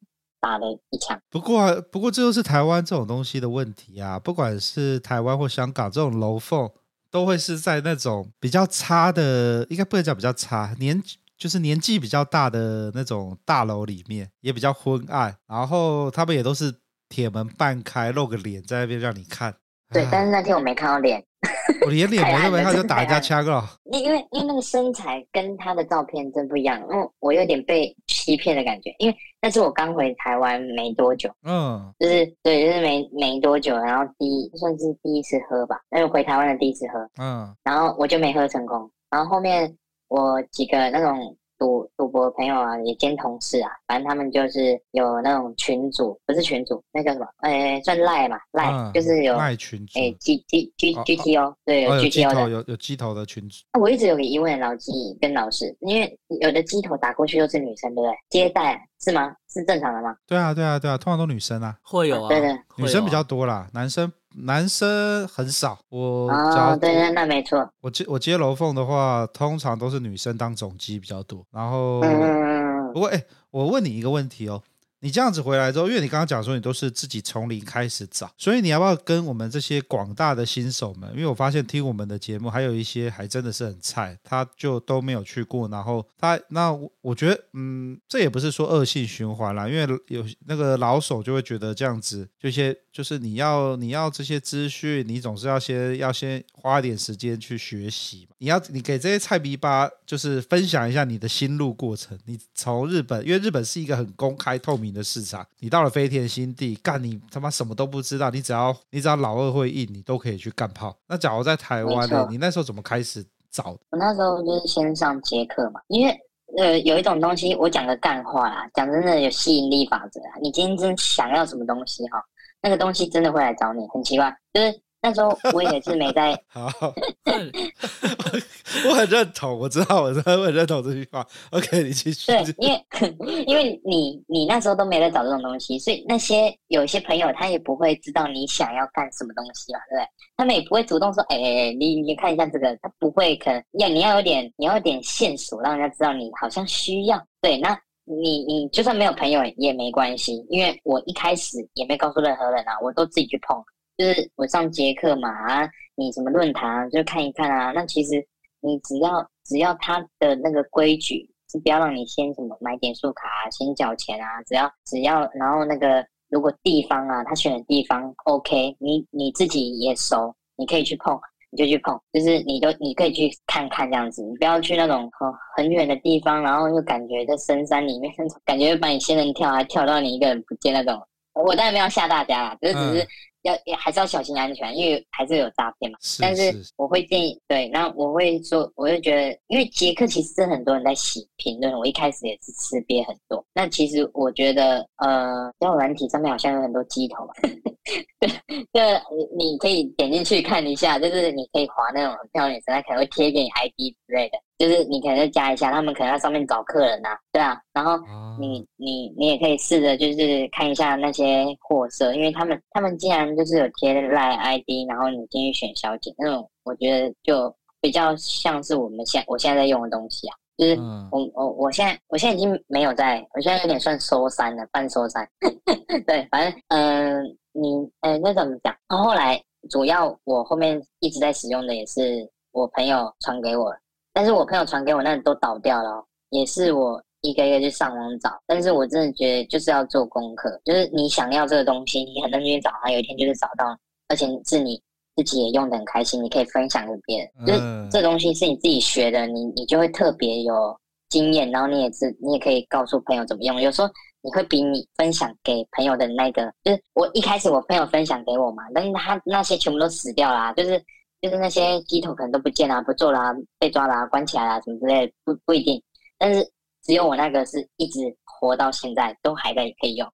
打的一枪。不过，不过这就是台湾这种东西的问题啊！不管是台湾或香港这种楼凤，都会是在那种比较差的，应该不能讲比较差年。就是年纪比较大的那种大楼里面，也比较昏暗，然后他们也都是铁门半开，露个脸在那边让你看。对，但是那天我没看到脸，我连脸没没看就打人家枪了。因为因为那个身材跟他的照片真不一样，因为我有点被欺骗的感觉。因为那是我刚回台湾没多久，嗯，就是对，就是没没多久，然后第一算是第一次喝吧，那是回台湾的第一次喝，嗯，然后我就没喝成功，然后后面。我几个那种赌赌博朋友啊，也兼同事啊，反正他们就是有那种群主，不是群主，那叫什么？哎，算赖嘛，赖、嗯、就是有赖群主。哎，G G G G T O，对，有 G T O 的，有有鸡头的群组。我一直有个疑问，老鸡跟老师，因为有的鸡头打过去都是女生，对不对？接待是吗？是正常的吗？对啊，对啊，对啊，通常都女生啊，会有啊，对对，女生比较多啦，男生男生很少。我哦，对对，那没错。我接我接楼凤的话，通常都是女生当总机比较多。然后，嗯，不过哎，我问你一个问题哦。你这样子回来之后，因为你刚刚讲说你都是自己从零开始找，所以你要不要跟我们这些广大的新手们？因为我发现听我们的节目，还有一些还真的是很菜，他就都没有去过，然后他那我我觉得，嗯，这也不是说恶性循环啦，因为有那个老手就会觉得这样子，这些就是你要你要这些资讯，你总是要先要先花一点时间去学习嘛。你要你给这些菜逼吧，就是分享一下你的心路过程。你从日本，因为日本是一个很公开透明的市场，你到了飞天新地干，你他妈什么都不知道，你只要你只要老二会印，你都可以去干炮。那假如在台湾呢？你那时候怎么开始找？我那时候就是先上捷克嘛，因为呃有一种东西，我讲个干话啦，讲真的有吸引力法则啊。你今天真想要什么东西哈，那个东西真的会来找你，很奇怪，就是。那时候我也是没在 好，我很认同，我知道，我知道，我很认同这句话。OK，你继续。对，因为因为你你那时候都没在找这种东西，所以那些有一些朋友他也不会知道你想要干什么东西嘛，对不对？他们也不会主动说，哎、欸，你你看一下这个，他不会，可能要你要有点，你要有点线索，让人家知道你好像需要。对，那你你就算没有朋友也没关系，因为我一开始也没告诉任何人啊，我都自己去碰。就是我上节课嘛，啊，你什么论坛就看一看啊。那其实你只要只要他的那个规矩是不要让你先什么买点数卡啊，先缴钱啊。只要只要然后那个如果地方啊，他选的地方 OK，你你自己也熟，你可以去碰，你就去碰。就是你都你可以去看看这样子，你不要去那种很很远的地方，然后又感觉在深山里面，感觉把你仙人跳，还跳到你一个人不见那种。我当然没有吓大家啦，就是只是。要也还是要小心安全，因为还是有诈骗嘛。但是我会建议，对，那我会说，我就觉得，因为杰克其实是很多人在洗评论，我一开始也是吃瘪很多。那其实我觉得，呃，交友软体上面好像有很多鸡头嘛。对，就你可以点进去看一下，就是你可以划那种很漂亮的女生，她可能会贴给你 ID 之类的。就是你可能加一下，他们可能在上面找客人呐、啊，对啊，然后你你你也可以试着就是看一下那些货色，因为他们他们竟然就是有贴赖 ID，然后你进去选小姐那种，我觉得就比较像是我们现我现在在用的东西啊，就是我我我现在我现在已经没有在，我现在有点算收山了，半收山，对，反正嗯、呃，你呃那怎么讲？然后后来主要我后面一直在使用的也是我朋友传给我。但是我朋友传给我那都倒掉了，哦，也是我一个一个去上网找。但是我真的觉得就是要做功课，就是你想要这个东西，你很认真去找，它有一天就是找到，而且是你自己也用的很开心，你可以分享给别人。就是这东西是你自己学的，你你就会特别有经验，然后你也是你也可以告诉朋友怎么用。有时候你会比你分享给朋友的那个，就是我一开始我朋友分享给我嘛，但是他那些全部都死掉啦，就是。就是那些鸡头可能都不见啦、啊，不做啦、啊，被抓啦、啊，关起来啦、啊，什么之类的，不不一定。但是只有我那个是一直活到现在，都还在可以用。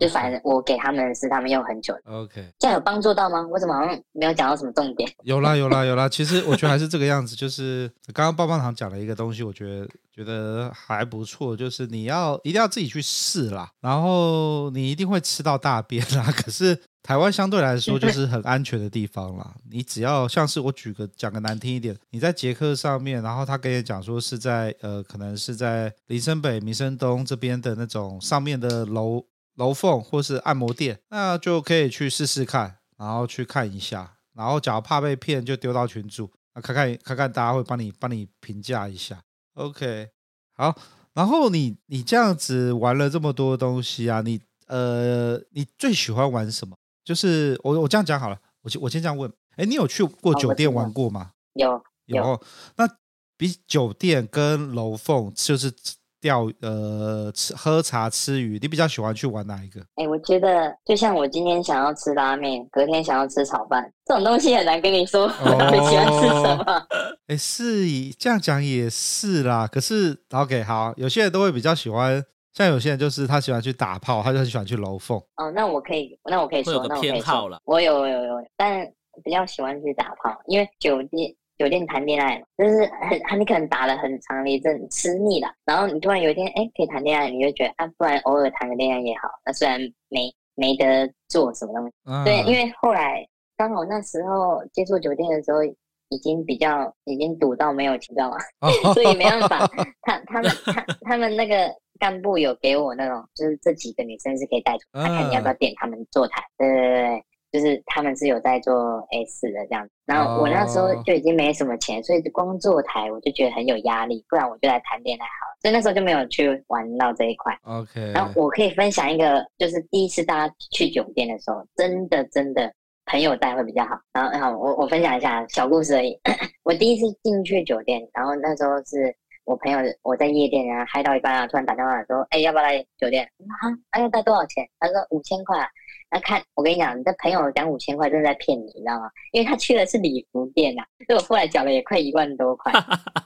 对，就反正我给他们是他们用很久。OK，这样有帮助到吗？我怎么好像没有讲到什么重点？有啦有啦有啦，其实我觉得还是这个样子。就是刚刚棒棒糖讲了一个东西，我觉得觉得还不错，就是你要一定要自己去试啦，然后你一定会吃到大便啦。可是。台湾相对来说就是很安全的地方啦。你只要像是我举个讲个难听一点，你在捷克上面，然后他跟你讲说是在呃，可能是在林森北、民生东这边的那种上面的楼楼凤或是按摩店，那就可以去试试看，然后去看一下，然后假如怕被骗，就丢到群组，那看看看看大家会帮你帮你评价一下。OK，好，然后你你这样子玩了这么多东西啊，你呃，你最喜欢玩什么？就是我我这样讲好了，我我先这样问，哎，你有去过酒店玩过吗？有有。那比酒店跟楼凤就是钓呃吃喝茶吃鱼，你比较喜欢去玩哪一个？哎，我觉得就像我今天想要吃拉面，隔天想要吃炒饭，这种东西很难跟你说我喜欢吃什么。哎，是这样讲也是啦。可是 OK 好，有些人都会比较喜欢。像有些人就是他喜欢去打炮，他就很喜欢去楼凤。哦，那我可以，那我可以说，有个偏好了。我有有有，但比较喜欢去打炮，因为酒店酒店谈恋爱，就是很你可能打了很长的一阵吃腻了，然后你突然有一天哎可以谈恋爱，你就觉得啊，不然偶尔谈个恋爱也好。那虽然没没得做什么东西，嗯、对，因为后来刚好那时候接触酒店的时候，已经比较已经堵到没有情调了，所以没办法。他他们他他们那个干部有给我那种，就是这几个女生是可以带出来，看你要不要点他们坐台。对对对。就是他们是有在做 S 的这样子，然后我那时候就已经没什么钱，所以光坐台我就觉得很有压力，不然我就来谈恋爱好了。所以那时候就没有去玩到这一块。OK。然后我可以分享一个，就是第一次大家去酒店的时候，真的真的朋友带会比较好。然后，然后我我分享一下小故事而已。我第一次进去酒店，然后那时候是我朋友我在夜店然后嗨到一半啊，突然打电话说，哎，要不要来酒店？啊，哎，要带多少钱？他说五千块。那看，我跟你讲，你的朋友讲五千块，真的在骗你，你知道吗？因为他去的是礼服店呐，所以我后来缴了也快一万多块。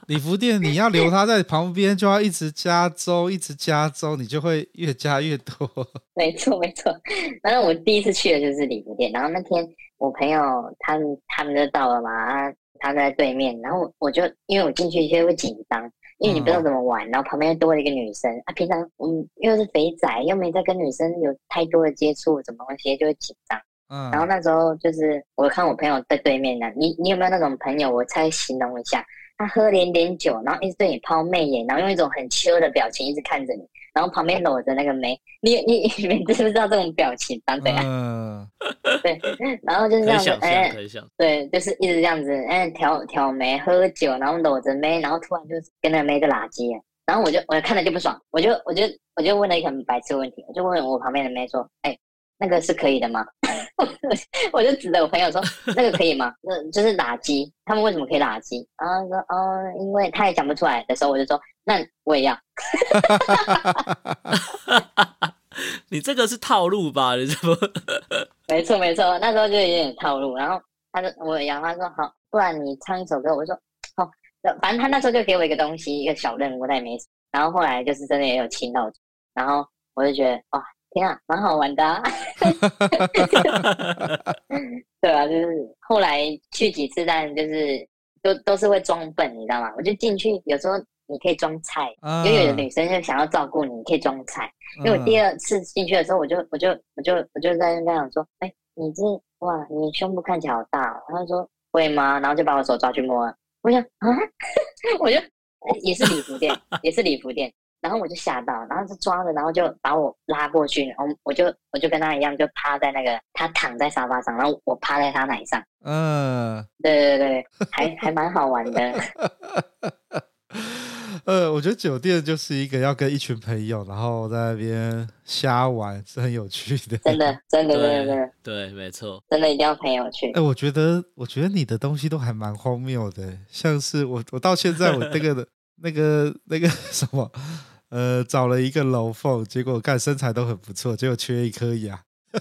礼服店你要留他在旁边，就要一直加周，一直加周，你就会越加越多。没错没错，反正我第一次去的就是礼服店，然后那天我朋友他们他们就到了嘛，他在对面，然后我就因为我进去一些会紧张。因为你不知道怎么玩，然后旁边又多了一个女生啊，平常嗯又是肥仔，又没在跟女生有太多的接触，什么东西就会紧张。嗯，然后那时候就是我看我朋友在对面呢，你你有没有那种朋友？我再形容一下，他喝点点酒，然后一直对你抛媚眼，然后用一种很羞的表情一直看着你。然后旁边搂着那个妹，你你你们知不 知道这种表情？对啊，嗯，对，然后就是这样子，哎，对，就是一直这样子，哎，挑挑眉，喝酒，然后搂着妹，然后突然就跟那个妹在拉鸡，然后我就我看着就不爽，我就我就我就问了一个很白痴的问题，我就问我旁边的妹说，哎，那个是可以的吗？我就指着我朋友说，那个可以吗？那就是拉鸡，他们为什么可以拉鸡？然后说，哦，因为他也讲不出来的时候，我就说。那我也要，你这个是套路吧？你这不？没错没错，那时候就有点套路。然后他说我也要，他说好，不然你唱一首歌。我说 好，反正他那时候就给我一个东西，一个小任务，但也没。然后后来就是真的也有亲到，然后我就觉得哇，天啊，蛮好玩的啊。对啊，就是后来去几次，但就是都都是会装笨，你知道吗？我就进去，有时候。你可以装菜，因为有的女生就想要照顾你，你可以装菜。因为我第二次进去的时候，我就我就我就我就在那讲说，哎，你这哇，你胸部看起来好大哦。他说会吗？然后就把我手抓去摸。我想啊，我就也是礼服店，也是礼服店。然后我就吓到，然后就抓着，然后就把我拉过去，然后我就我就跟他一样，就趴在那个他躺在沙发上，然后我趴在他奶上。嗯，对对对，还还蛮好玩的。呃，我觉得酒店就是一个要跟一群朋友，然后在那边瞎玩，是很有趣的。真的，真的，真的，真的，对，没错，真的一定要朋友去。哎，我觉得，我觉得你的东西都还蛮荒谬的，像是我，我到现在我那个的，那个那个 什么，呃，找了一个楼凤，结果看身材都很不错，结果缺一颗牙。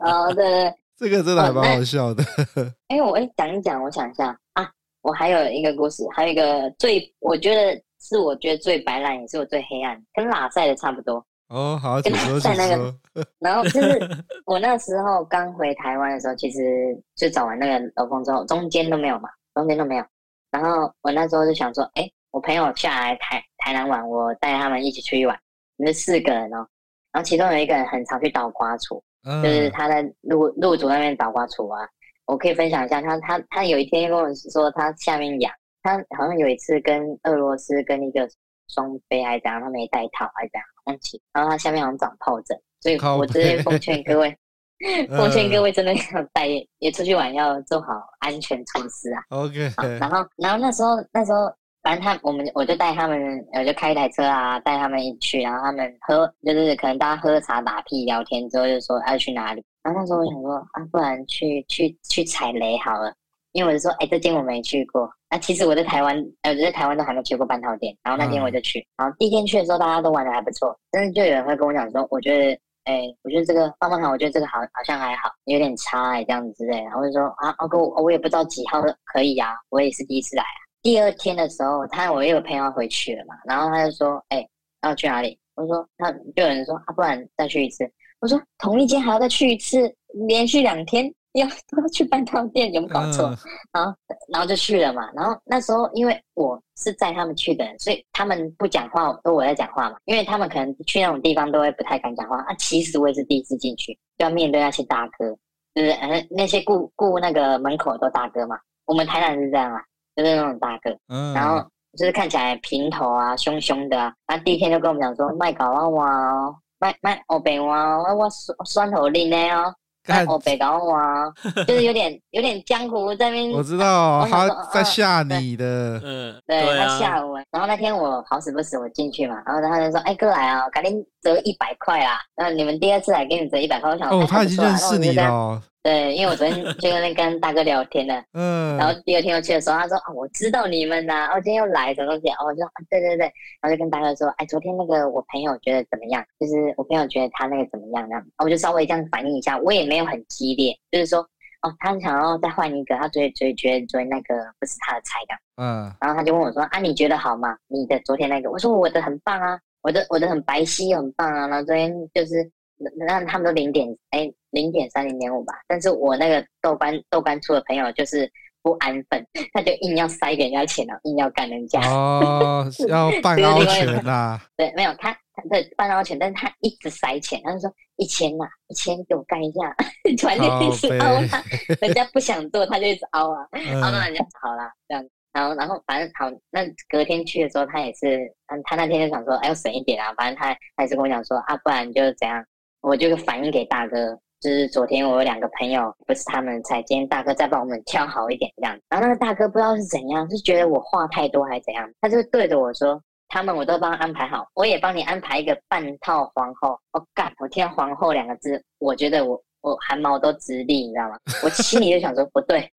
哦，对对，这个真的还蛮好笑的。哎，我讲一讲，我想一下啊。我还有一个故事，还有一个最，我觉得是我觉得最白烂，也是我最黑暗，跟拉塞的差不多。哦，好，跟拉塞那个。然后就是我那时候刚回台湾的时候，其实就找完那个楼凤之后，中间都没有嘛，中间都没有。然后我那时候就想说，哎，我朋友下来台台南玩，我带他们一起出去玩，我们四个人哦。然后其中有一个人很常去倒瓜锄，嗯、就是他在路路竹那边倒瓜锄啊。我可以分享一下，他他他有一天跟我说，他下面痒，他好像有一次跟俄罗斯跟一个双飞还是怎样，他没带套还是怎样，然后他下面好像长疱疹，所以我直接奉劝各位，奉劝各位真的要带，也出去玩要做好安全措施啊。OK，然后然后那时候那时候，反正他我们我就带他们，我就开一台车啊，带他们一起去，然后他们喝就是可能大家喝茶打屁聊天之后就说要去哪里。然后那时候我想说啊，不然去去去踩雷好了，因为我就说，哎，这间我没去过。那其实我在台湾，呃，我在台湾都还没去过半套店。然后那天我就去，然后第一天去的时候，大家都玩的还不错。但是就有人会跟我讲说，我觉得，哎，我觉得这个棒棒糖，我觉得这个好好像还好，有点差哎，这样子之类的。然后我就说啊，阿哥，我也不知道几号可以啊，我也是第一次来啊。第二天的时候，他我也有朋友要回去了嘛，然后他就说，哎，要去哪里？我说，他就有人说啊，不然再去一次。我说同一间还要再去一次，连续两天要都 要去半套店，有没有搞错？嗯、然后然后就去了嘛。然后那时候因为我是载他们去的人，所以他们不讲话，都我在讲话嘛。因为他们可能去那种地方都会不太敢讲话啊。其实我也是第一次进去，就要面对那些大哥，就是呃那些顾顾那个门口都大哥嘛。我们台南是这样啊，就是那种大哥，嗯，然后就是看起来平头啊，凶凶的啊。他第一天就跟我们讲说，卖搞娃娃哦，卖卖欧北哇，我我酸酸头令的哦。欧北高啊，就是有点有点江湖在那边。我知道他在吓你的，嗯，对，他吓我。然后那天我好死不死我进去嘛，然后他就说：“哎，哥来啊，赶紧折一百块啦！那你们第二次来给你折一百块。”我想哦，他已经认识你了。对，因为我昨天就在那跟大哥聊天呢，嗯，然后第二天又去的时候，他说啊，我知道你们呐，哦，今天又来什么东西，哦，我就说啊，对对对，然后就跟大哥说，哎，昨天那个我朋友觉得怎么样？就是我朋友觉得他那个怎么样？那样，我就稍微这样反应一下，我也没有很激烈，就是说，哦，他想要再换一个，他昨天昨觉得昨天那个不是他的菜的，嗯，然后他就问我说，啊，你觉得好吗？你的昨天那个，我说我的很棒啊，我的我的很白皙，很棒啊，然后昨天就是。让他们都零点哎，零点三零点五吧，但是我那个豆干豆干醋的朋友就是不安分，他就硬要塞给人家钱了，硬要干人家哦，要 半凹钱呐、啊？对，没有他他对半凹钱，但是他一直塞钱，他就说一千呐，一千给我干一下，突然就一直凹他，人家不想做他就一直凹啊，凹到人家好啦这样，然后然后反正好，那隔天去的时候他也是，他他那天就想说哎要省一点啊，反正他他也是跟我讲说啊，不然就怎样。我就反映给大哥，就是昨天我有两个朋友不是他们才，今天大哥再帮我们挑好一点这样。然后那个大哥不知道是怎样，是觉得我话太多还是怎样，他就对着我说：“他们我都帮他安排好，我也帮你安排一个半套皇后。”我干，我听到皇后两个字，我觉得我我汗毛都直立，你知道吗？我心里就想说不对，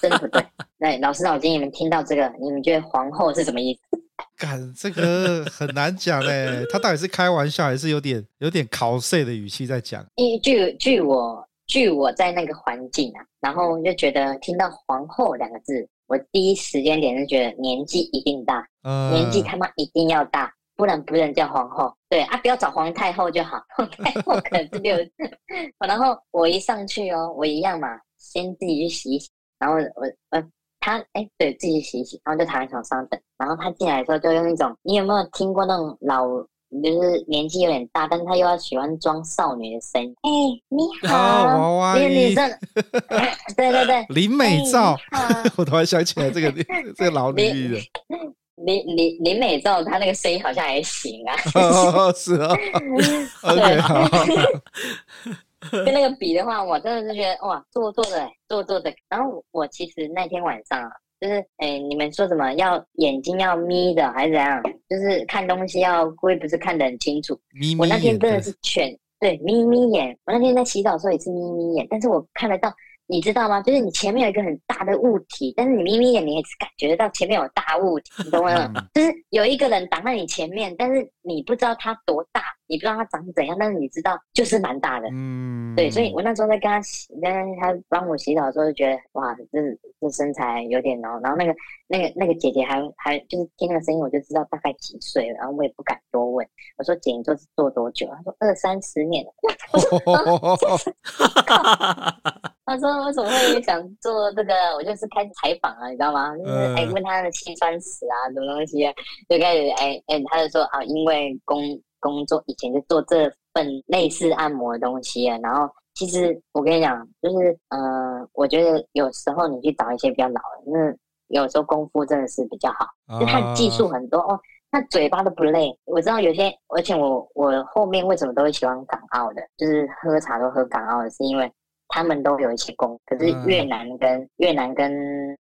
真的不对。那老师老金，你们听到这个，你们觉得皇后是什么意思？干，这个很难讲哎，他到底是开玩笑还是有点有点考试的语气在讲？因为据据我据我在那个环境啊，然后就觉得听到皇后两个字，我第一时间点就觉得年纪一定大，嗯、年纪他妈一定要大，不然不能叫皇后。对啊，不要找皇太后就好，皇太后可能是六。然后我一上去哦，我一样嘛，先自己去洗洗，然后我呃。他哎，对自己洗一洗，然后就躺在床上等。然后他进来的时候，就用一种你有没有听过那种老，就是年纪有点大，但是他又要喜欢装少女的声音？哎，你好，娃娃女生，对对对，林美照，我突然想起来这个这个老女人，林林林美照，她那个声音好像还行啊，哦是啊，OK 好。跟那个比的话，我真的是觉得哇，做做的，做做的。然后我，其实那天晚上啊，就是哎，你们说什么要眼睛要眯的还是怎样？就是看东西要故意不是看得很清楚。眯眯。我那天真的是全对眯眯眼。我那天在洗澡的时候也是眯眯眼，但是我看得到。你知道吗？就是你前面有一个很大的物体，但是你眯眯眼，你也是感觉得到前面有大物体，你懂吗？就是有一个人挡在你前面，但是你不知道他多大，你不知道他长怎样，但是你知道就是蛮大的。嗯，对，所以我那时候在跟他洗，跟他帮我洗澡的时候，就觉得哇，这这身材有点哦。然后那个那个那个姐姐还还就是听那个声音，我就知道大概几岁了。然后我也不敢多问，我说姐，你做是做多久？她说二三十年了。他说：“为什么会想做这个？我就是开始采访啊，你知道吗？就是哎，问他的辛酸史啊，什么东西啊，就开始哎哎，他就说啊，因为工工作以前就做这份类似按摩的东西啊。然后其实我跟你讲，就是呃，我觉得有时候你去找一些比较老的，那有时候功夫真的是比较好，就他技术很多哦，他嘴巴都不累。我知道有些，而且我我后面为什么都会喜欢港澳的，就是喝茶都喝港澳的，是因为。”他们都有一些功，可是越南跟、嗯、越南跟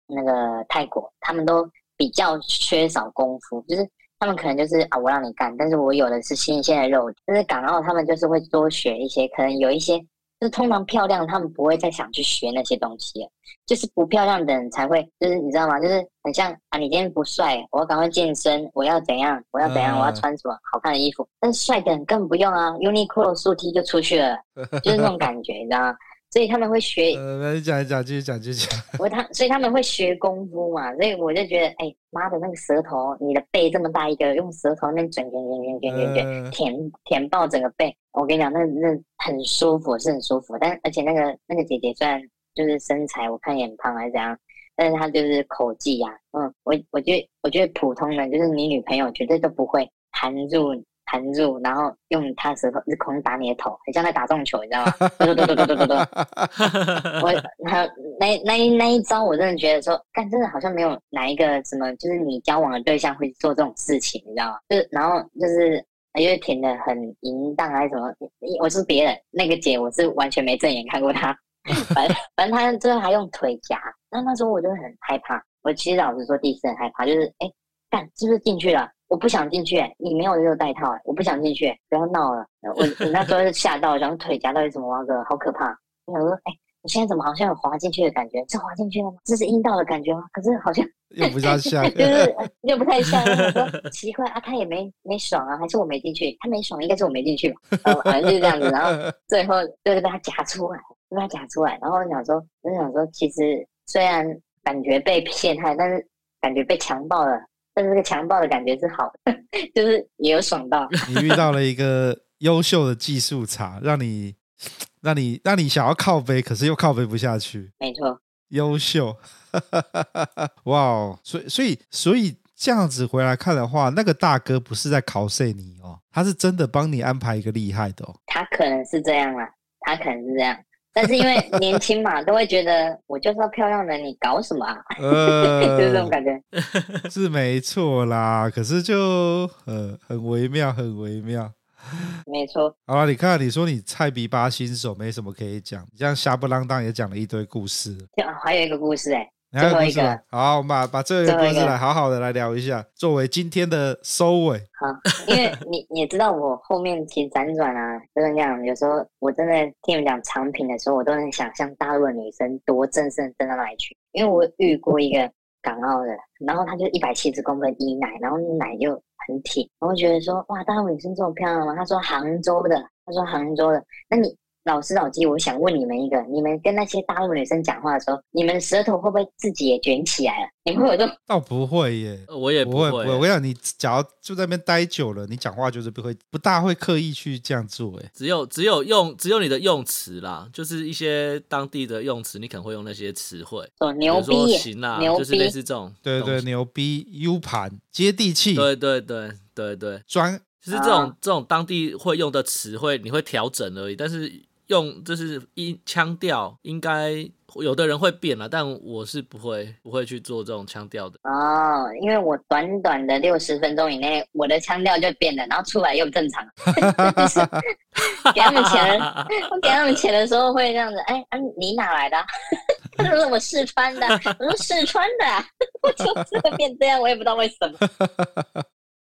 那个泰国，他们都比较缺少功夫，就是他们可能就是啊，我让你干，但是我有的是新鲜的肉。但是港澳他们就是会多学一些，可能有一些就是通常漂亮，他们不会再想去学那些东西，就是不漂亮的人才会，就是你知道吗？就是很像啊，你今天不帅，我要赶快健身，我要怎样，我要怎样，我要穿什么好看的衣服。嗯、但是帅的人根本不用啊，Uniqlo 速梯就出去了，就是那种感觉，你知道吗？所以他们会学，呃，你讲一讲，继续讲，继续讲。我他，所以他们会学功夫嘛，所以我就觉得，哎，妈的那个舌头，你的背这么大一个，用舌头那卷卷卷卷卷卷卷，舔舔爆整个背。我跟你讲，那那很舒服，是很舒服。但而且那个那个姐姐虽然就是身材，我看也很胖还是怎样，但是她就是口技呀、啊，嗯，我我觉得我觉得普通的，就是你女朋友绝对都不会含住。弹住，然后用他舌头是狂打你的头，很像在打中球，你知道吗？对对对对对对对。我还有那那一那一招，我真的觉得说，干真的好像没有哪一个什么，就是你交往的对象会做这种事情，你知道吗？就是然后就是因为舔的很淫荡还是什么，我是别人那个姐，我是完全没正眼看过她。反正反正他最后还用腿夹，那那时候我就很害怕。我其实老实说，第一次很害怕，就是哎，干是不是进去了？我不想进去，你没有这个带套，我不想进去，不要闹了。我我那时候是吓到，然后腿夹到底怎么挖个，好可怕。我想说，哎，我现在怎么好像有滑进去的感觉？是滑进去了吗？这是阴道的感觉吗？可是好像 又不太像，就是又不太像。我说奇怪啊，他也没没爽啊，还是我没进去？他没爽，应该是我没进去吧？反正就是这样子。然后 最后就是被他夹出来。被他夹出来，然后我想说，我想说，其实虽然感觉被陷害，但是感觉被强暴了，但是这个强暴的感觉是好的，就是也有爽到。你遇到了一个优秀的技术茶，让你让你让你想要靠背，可是又靠背不下去。没错，优秀，哇哦！所以所以所以这样子回来看的话，那个大哥不是在考试你哦，他是真的帮你安排一个厉害的哦。他可能是这样啊，他可能是这样。但是因为年轻嘛，都会觉得我就是要漂亮的，你搞什么啊？呃、就是这种感觉，是没错啦。可是就呃很微妙，很微妙。没错。好了，你看，你说你菜逼八新手，没什么可以讲，你这样瞎不浪当也讲了一堆故事。还有一个故事哎、欸。最后一个，好，我们把把这个故事来好好的来聊一下，作为今天的收尾。好，因为你 你也知道，我后面其实辗转啊，就是那样。有时候我真的听你们讲长品的时候，我都能想象大陆的女生多正盛正到哪里去。因为我遇过一个港澳的，然后她就一百七十公分一奶，然后奶就很挺，然后觉得说哇，大陆女生这么漂亮吗？她说杭州的，她说杭州的，那你。老师老纪，我想问你们一个：你们跟那些大陆女生讲话的时候，你们舌头会不会自己也卷起来了？你们会有这种？倒不会耶，我也不会。不会，我跟你讲，你假如就在那边待久了，你讲话就是不会，不大会刻意去这样做。哎，只有只有用，只有你的用词啦，就是一些当地的用词，你可能会用那些词汇。哦，牛逼，行啦，牛逼，就是类似这种。对对，牛逼，U 盘，接地气。对对对对对，专，就是这种、啊、这种当地会用的词汇，你会调整而已，但是。用就是音腔调，应该有的人会变了，但我是不会不会去做这种腔调的哦，因为我短短的六十分钟以内，我的腔调就变了，然后出来又正常。就是给他们钱，我给他们钱的时候会这样子，哎，啊，你哪来的？他说我四川的，我说四川的，我就是会变这样，我也不知道为什么，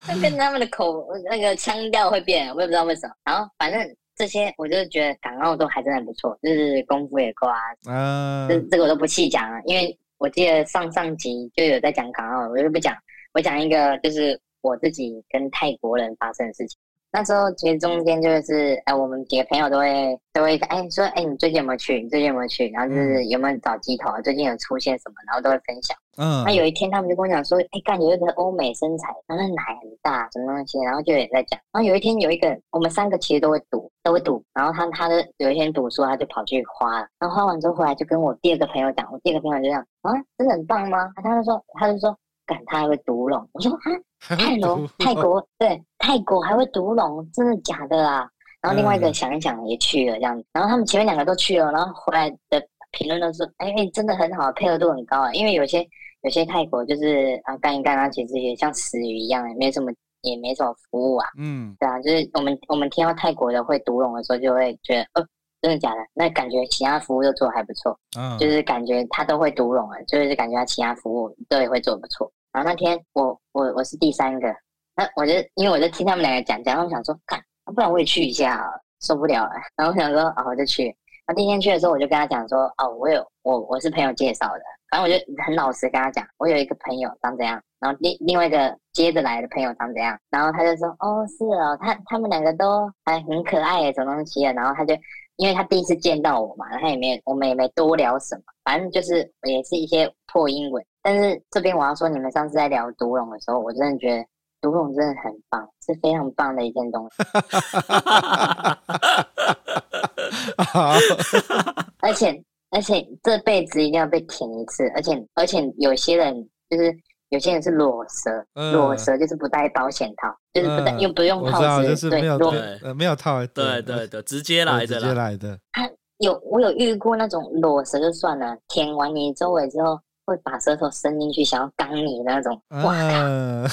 会变他们的口那个腔调会变，我也不知道为什么。然后反正。这些我就觉得港澳都还真的不错，就是功夫也够啊。嗯，这这个我都不细讲了，因为我记得上上集就有在讲港澳，我就不讲。我讲一个，就是我自己跟泰国人发生的事情。那时候其实中间就是，哎，我们几个朋友都会都会哎说，哎，你最近有没有去？你最近有没有去？然后就是有没有找鸡头？最近有出现什么？然后都会分享。嗯。那有一天他们就跟我讲说，哎，干有一个欧美身材，然后那奶很大，什么东西？然后就有人在讲。然后有一天有一个，我们三个其实都会赌，都会赌。然后他他的有一天赌输，他就跑去花了。然后花完之后回来就跟我第二个朋友讲，我第二个朋友就这样，啊，真的很棒吗？他就说，他就说。干，他还会读龙，我说啊，泰龙泰国 对泰国还会读龙，真的假的啊？然后另外一个想一想也去了这样子，然后他们前面两个都去了，然后回来的评论都是哎、欸，真的很好，配合度很高啊。因为有些有些泰国就是啊干一干，然后其实也像死鱼一样，也没什么也没什么服务啊。嗯，对啊，就是我们我们听到泰国的会读龙的时候，就会觉得哦，真的假的？那感觉其他服务都做得还不错，嗯，就是感觉他都会独龙了，就是感觉他其他服务都也会做得不错。然后那天我我我是第三个，那我就因为我就听他们两个讲讲，我想说，看，不然我也去一下，受不了了。然后我想说，哦，我就去。然后第一天去的时候，我就跟他讲说，哦，我有我我是朋友介绍的。反正我就很老实跟他讲，我有一个朋友长怎样，然后另另外一个接着来的朋友长怎样。然后他就说，哦，是哦，他他们两个都还很可爱，什么东西的。然后他就因为他第一次见到我嘛，他也没我们也没多聊什么，反正就是也是一些破英文。但是这边我要说，你们上次在聊独龙的时候，我真的觉得独龙真的很棒，是非常棒的一件东西。而且而且这辈子一定要被舔一次，而且而且有些人就是有些人是裸蛇，嗯、裸蛇就是不戴保险套，就是不戴、嗯、又不用套子，就是没有对，呃，没有套，对对对，直接来的，直接来的。他有我有遇过那种裸蛇就算了，舔完你周围之后会把舌头伸进去想要肛你的那种，哇靠！嗯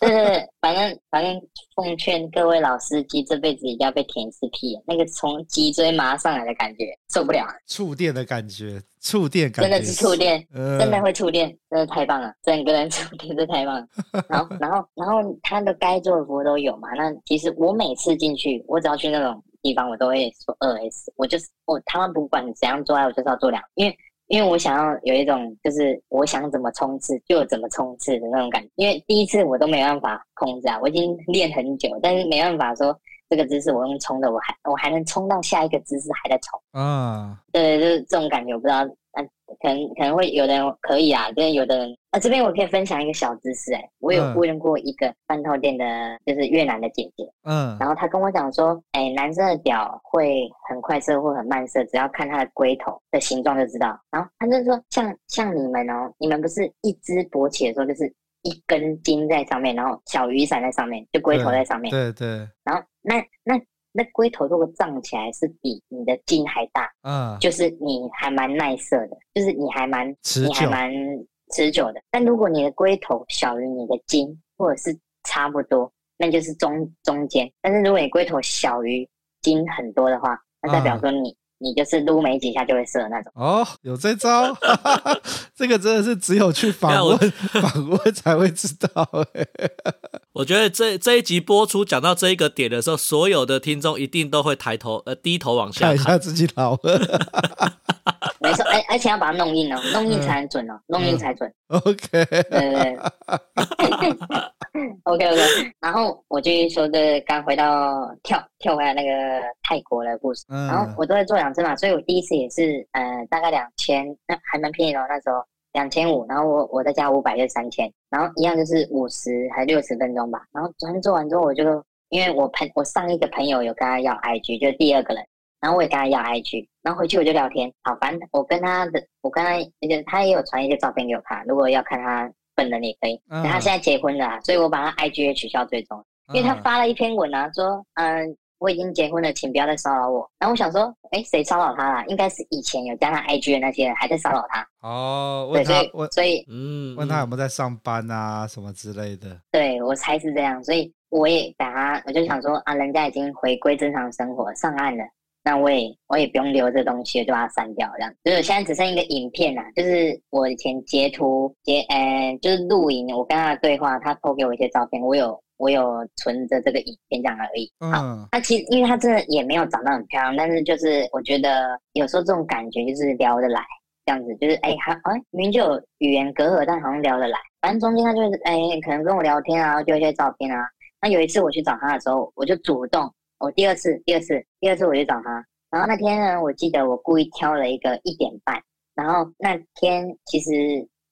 对对对，反正反正奉劝各位老司机，这辈子一定要被舔一次屁，那个从脊椎麻上来的感觉受不了，触电的感觉，触电感觉，真的是触电，呃、真的会触电，真的太棒了，整个人触电，真的太棒了。然后然后然后他的该做的服务都有嘛，那其实我每次进去，我只要去那种地方，我都会说二 S，我就是我他们不管怎样做爱，我就是要做两，因为。因为我想要有一种，就是我想怎么冲刺就怎么冲刺的那种感觉。因为第一次我都没办法控制啊，我已经练很久，但是没办法说这个姿势我用冲的，我还我还能冲到下一个姿势还在冲啊。对，就是这种感觉，我不知道。可能可能会有的人可以啊，但是有的人啊，这边我可以分享一个小知识哎、欸，我有问过一个半套店的，就是越南的姐姐，嗯，然后她跟我讲说，哎、欸，男生的屌会很快射或很慢射，只要看他的龟头的形状就知道。然后她就说，像像你们哦，你们不是一只勃起的时候就是一根筋在上面，然后小雨伞在上面，就龟头在上面，对对，对。然后那那。那龟头如果胀起来是比你的筋还大，嗯，就是你还蛮耐射的，就是你还蛮你还蛮持久的。但如果你的龟头小于你的筋，或者是差不多，那就是中中间。但是如果你龟头小于筋很多的话，那代表说你。嗯你就是撸没几下就会射那种哦，有这招，这个真的是只有去访问访问才会知道。我觉得这这一集播出讲到这一个点的时候，所有的听众一定都会抬头呃低头往下看，看一下自己老了。没错，而而且要把它弄硬哦，弄硬才准哦，弄硬才准。OK，对对对，OK OK。然后我继续说，这刚回到跳跳回来那个泰国的故事。嗯。然后我都在做两次嘛，所以我第一次也是呃大概两千，那还蛮便宜的那时候两千五，然后我我再加五百就是三千，然后一样就是五十还六十分钟吧。然后昨天做完之后，我就因为我朋我上一个朋友有跟他要 IG，就是第二个人。然后我也跟他要 IG，然后回去我就聊天。好，反正我跟他的，我跟他，那个他也有传一些照片给我看。如果要看他本人也可以。嗯、他现在结婚了、啊，所以我把他 IG 也取消追踪，因为他发了一篇文啊，说嗯我已经结婚了，请不要再骚扰我。然后我想说，哎，谁骚扰他了？应该是以前有加他 IG 的那些人还在骚扰他。哦，对，所以所以嗯，问他有没有在上班啊，什么之类的。对，我猜是这样，所以我也把他，我就想说啊，人家已经回归正常生活，上岸了。那我也我也不用留这东西，就把它删掉，这样。就是现在只剩一个影片啦，就是我以前截图截，呃，就是录影，我跟他的对话，他 po 给我一些照片，我有我有存着这个影片这样而已。嗯。好，他其实因为他真的也没有长得很漂亮，但是就是我觉得有时候这种感觉就是聊得来，这样子就是哎还哎明明就有语言隔阂，但好像聊得来。反正中间他就是哎可能跟我聊天啊，就一些照片啊。那有一次我去找他的时候，我就主动。我第二次，第二次，第二次我就找他，然后那天呢，我记得我故意挑了一个一点半，然后那天其实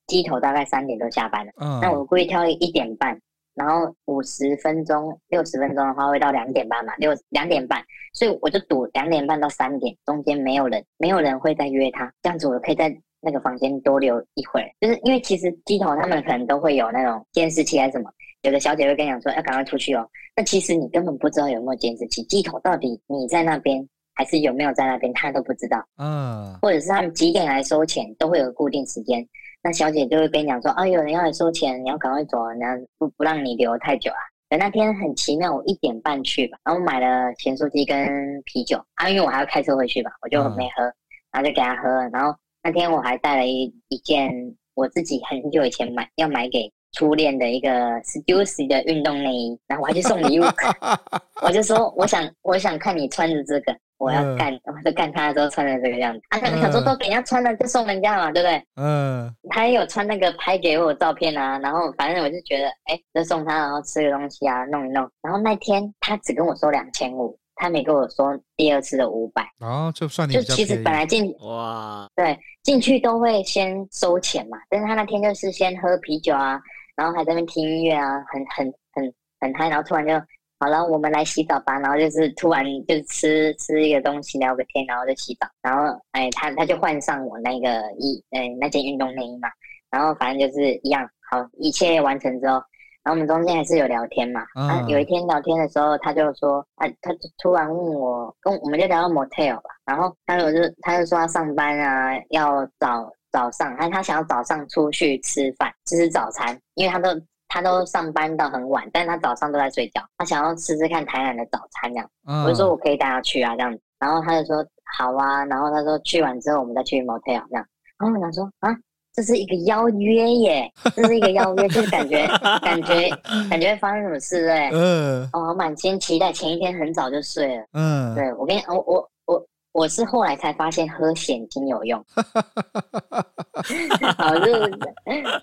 机头大概三点多下班了，嗯，那我故意挑一点半，然后五十分钟、六十分钟的话会到两点半嘛，六两点半，所以我就赌两点半到三点中间没有人，没有人会再约他，这样子我可以在那个房间多留一会儿，就是因为其实机头他们可能都会有那种监视器还是什么。有的小姐会跟你讲说要赶快出去哦，那其实你根本不知道有没有监视器，机头到底你在那边还是有没有在那边，他都不知道。嗯，或者是他们几点来收钱，都会有固定时间。那小姐就会跟你讲说，啊，有人要来收钱，你要赶快走，然后不不让你留太久啊。等那天很奇妙，我一点半去吧，然后我买了咸酥鸡跟啤酒啊，因为我还要开车回去吧，我就没喝，嗯、然后就给他喝。然后那天我还带了一一件我自己很久以前买要买给。初恋的一个 Stussy 的运动内衣，然后我还去送礼物，我就说我想我想看你穿着这个，我要干，我就干他的时候穿着这个样子。啊，他想说都给人家穿了，就送人家嘛，对不对？嗯。他也有穿那个拍给我照片啊，然后反正我就觉得，哎，就送他，然后吃个东西啊，弄一弄。然后那天他只跟我说两千五。他没跟我说第二次的五百，哦，就算你就其实本来进哇，对，进去都会先收钱嘛，但是他那天就是先喝啤酒啊，然后还在那边听音乐啊，很很很很嗨，然后突然就好了，我们来洗澡吧，然后就是突然就吃吃一个东西聊个天，然后就洗澡，然后哎他他就换上我那个衣呃那件运动内衣嘛，然后反正就是一样好，一切完成之后，然后我们中间还是有聊天嘛。嗯、啊，有一天聊天的时候，他就说，他他就突然问我，跟我们就聊到 motel 吧。然后他就他就说他上班啊，要早早上，他他想要早上出去吃饭，吃早餐，因为他都他都上班到很晚，但是他早上都在睡觉，他想要吃吃看台南的早餐这样。嗯、我就说我可以带他去啊这样子。然后他就说好啊，然后他说去完之后我们再去 motel 这样。然后我想说啊。这是一个邀约耶，这是一个邀约，就是感觉 感觉感觉会发生什么事对？嗯，哦，满心期待，前一天很早就睡了。嗯，对我跟你，我我我是后来才发现喝蚬精有用。好，就是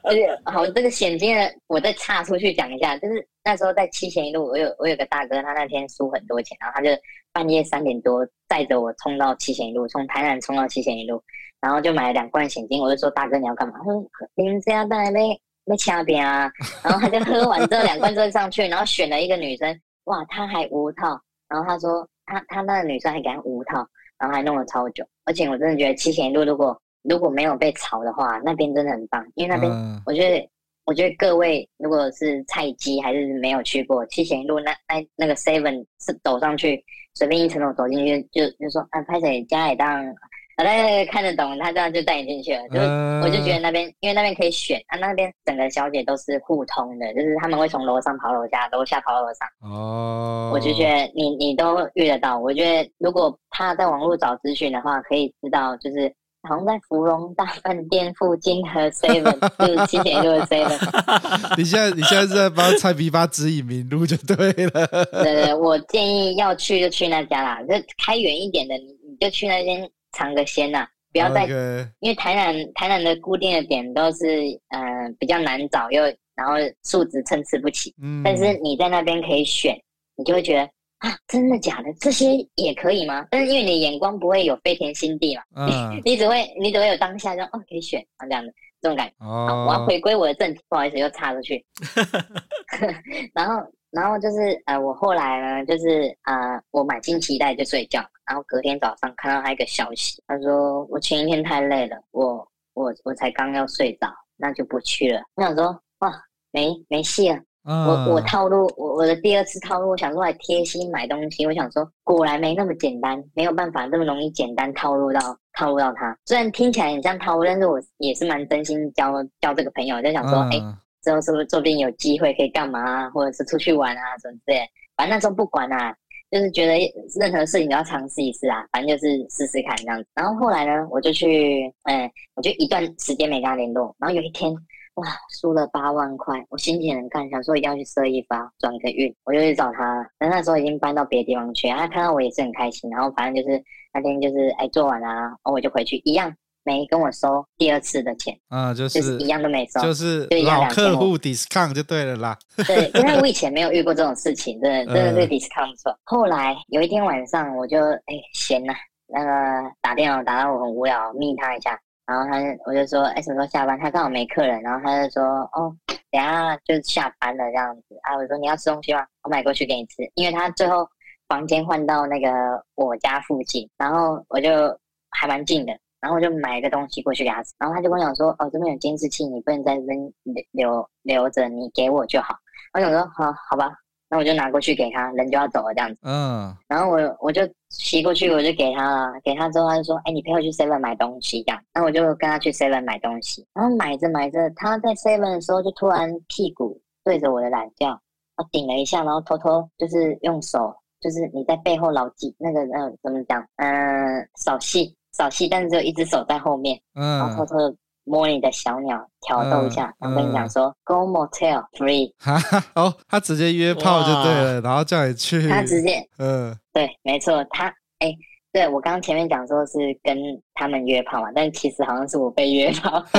而且好，这个蚬精呢，我再岔出去讲一下，就是那时候在七贤一路，我有我有个大哥，他那天输很多钱，然后他就半夜三点多带着我冲到七贤一路，从台南冲到七贤一路。然后就买了两罐蚬精，我就说大哥你要干嘛？他说您这样带来没没掐边啊？然后他就喝完之后两罐就上去，然后选了一个女生，哇，他还无套，然后他说他他那个女生还给他无套，然后还弄了超久，而且我真的觉得七贤一路如果如果没有被炒的话，那边真的很棒，因为那边我觉得、嗯、我觉得各位如果是菜鸡还是没有去过七贤一路那那那个 seven 是走上去随便一层楼走进去就就说啊拍谁家里当。好的，看得懂，他这样就带你进去了。就、呃、我就觉得那边，因为那边可以选，啊，那边整个小姐都是互通的，就是他们会从楼上跑楼下，楼下跑楼上。哦。我就觉得你你都遇得到。我觉得如果他在网络找资讯的话，可以知道，就是好像在芙蓉大饭店附近和 Seven，就是七贤一路的 Seven。你现在你现在是在帮蔡皮发指引迷路就对了。对，对对，我建议要去就去那家啦，就开远一点的，你你就去那边。尝个鲜呐、啊，不要再.因为台南台南的固定的点都是呃比较难找又然后素质参差不齐，嗯，但是你在那边可以选，你就会觉得啊真的假的这些也可以吗？但是因为你的眼光不会有飞天新地嘛，嗯、你，你只会你只会有当下就哦可以选啊这样的这种感觉。哦，好，我要回归我的正题，不好意思又插出去，然后。然后就是呃，我后来呢，就是啊、呃，我满心期待就睡觉，然后隔天早上看到他一个消息，他说我前一天太累了，我我我才刚要睡着，那就不去了。我想说哇，没没戏了，嗯、我我套路我我的第二次套路，我想说来贴心买东西，我想说果然没那么简单，没有办法这么容易简单套路到套路到他。虽然听起来很像套路，但是我也是蛮真心交交这个朋友，就想说哎。嗯之后是不是说不定有机会可以干嘛啊，或者是出去玩啊什么之类？反正那时候不管啊，就是觉得任何事情都要尝试一试啊，反正就是试试看这样子。然后后来呢，我就去，嗯，我就一段时间没跟他联络。然后有一天，哇，输了八万块，我心情很干，想说一定要去设一发转个运，我就去找他。但那时候已经搬到别的地方去，他看到我也是很开心。然后反正就是那天就是哎做完了，然后我就回去一样。没跟我收第二次的钱，啊，就是，就是一样都没收，就是老客户 discount 就对了啦。对，因为 我以前没有遇过这种事情，真的真的对 discount 不错。后来有一天晚上，我就哎闲了，那个打电话打到我很无聊，密他一下，然后他我就说哎什么时候下班？他刚好没客人，然后他就说哦等下就下班了这样子啊。我说你要吃东西吗？我买过去给你吃，因为他最后房间换到那个我家附近，然后我就还蛮近的。然后我就买一个东西过去给他吃，然后他就跟我讲说：“哦，这边有监视器，你不能在这边留留着，你给我就好。”我想说：“好，好吧。”那我就拿过去给他，人就要走了这样子。嗯。然后我我就骑过去，我就给他了。给他之后，他就说：“哎，你陪我去 Seven 买东西这样。”那我就跟他去 Seven 买东西。然后买着买着，他在 Seven 的时候就突然屁股对着我的懒觉，他顶了一下，然后偷偷就是用手，就是你在背后老记那个那个怎么讲？嗯，手戏。扫戏，但是只有一只手在后面，嗯，然后偷偷摸你的小鸟，挑逗一下，然后跟你讲说、嗯、，Go Motel Free，哈 哈，哦，他直接约炮就对了，然后叫你去，他直接，嗯，对，没错，他，哎、欸，对我刚刚前面讲说是跟他们约炮嘛，但其实好像是我被约炮，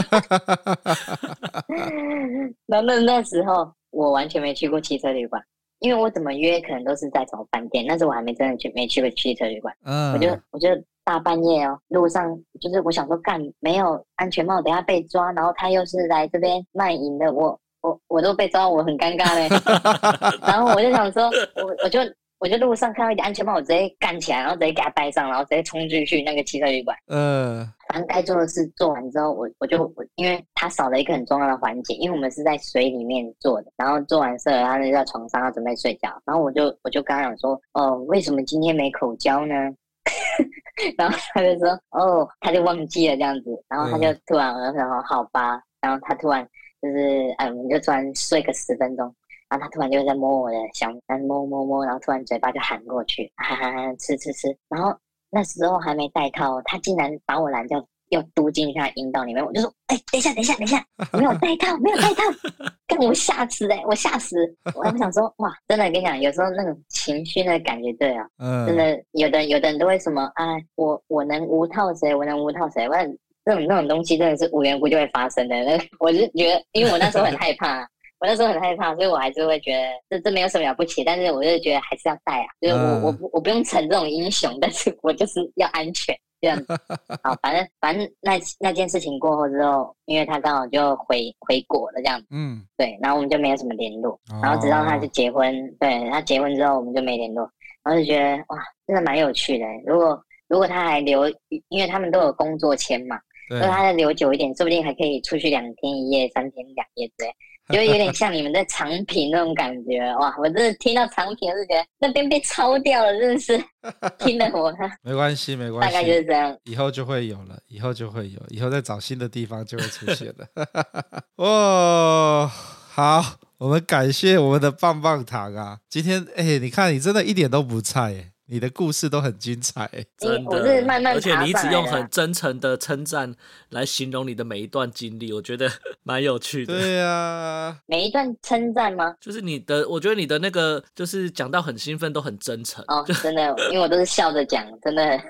那那那时候我完全没去过汽车旅馆，因为我怎么约可能都是在找饭店，但是我还没真的去没去过汽车旅馆，嗯，我就我就。大半夜哦，路上就是我想说干没有安全帽，等下被抓，然后他又是来这边卖淫的，我我我都被抓，我很尴尬嘞。然后我就想说，我我就我就路上看到一顶安全帽，我直接干起来，然后直接给他戴上，然后直接冲进去那个汽车旅馆。嗯，反正该做的事做完之后，我我就我因为他少了一个很重要的环节，因为我们是在水里面做的，然后做完事了，他就在床上要准备睡觉，然后我就我就跟他讲说，哦，为什么今天没口交呢？然后他就说，哦，他就忘记了这样子，然后他就突然我就说好吧，然后他突然就是哎，我们就突然睡个十分钟，然后他突然就在摸我的小，摸摸摸，然后突然嘴巴就含过去，哈哈哈，吃吃吃，然后。那时候还没戴套，他竟然把我懒觉要嘟进他阴道里面，我就说：“哎、欸，等一下，等一下，等一下，没有戴套，没有戴套。”干我吓死哎、欸，我吓死！我还想说，哇，真的跟你讲，有时候那种情绪的感觉，对啊，嗯，真的，有的有的人都会什么啊，我我能无套谁，我能无套谁，我这种那种东西真的是无缘无故就会发生的。那我就觉得，因为我那时候很害怕。我那时候很害怕，所以我还是会觉得这这没有什么了不起，但是我就觉得还是要带啊，就是我、嗯、我不我不用逞这种英雄，但是我就是要安全这样子。好，反正反正那那件事情过后之后，因为他刚好就回回国了这样子，嗯，对，然后我们就没有什么联络，然后直到他就结婚，哦、对他结婚之后我们就没联络，然后就觉得哇，真的蛮有趣的。如果如果他还留，因为他们都有工作签嘛，如果他再留久一点，说不定还可以出去两天一夜、三天两夜之类。就有点像你们在长平那种感觉哇！我真的听到长平，我就觉得那边被抄掉了，真的是 听得我。没关系，没关系，大概就是这样。以后就会有了，以后就会有，以后再找新的地方就会出现了。哦，好，我们感谢我们的棒棒糖啊！今天哎，你看你真的一点都不菜哎。你的故事都很精彩，真的，我是慢慢，而且你一直用很真诚的称赞来形容你的每一段经历，我觉得 蛮有趣的。对啊，每一段称赞吗？就是你的，我觉得你的那个，就是讲到很兴奋，都很真诚。哦，真的，因为我都是笑着讲，真的。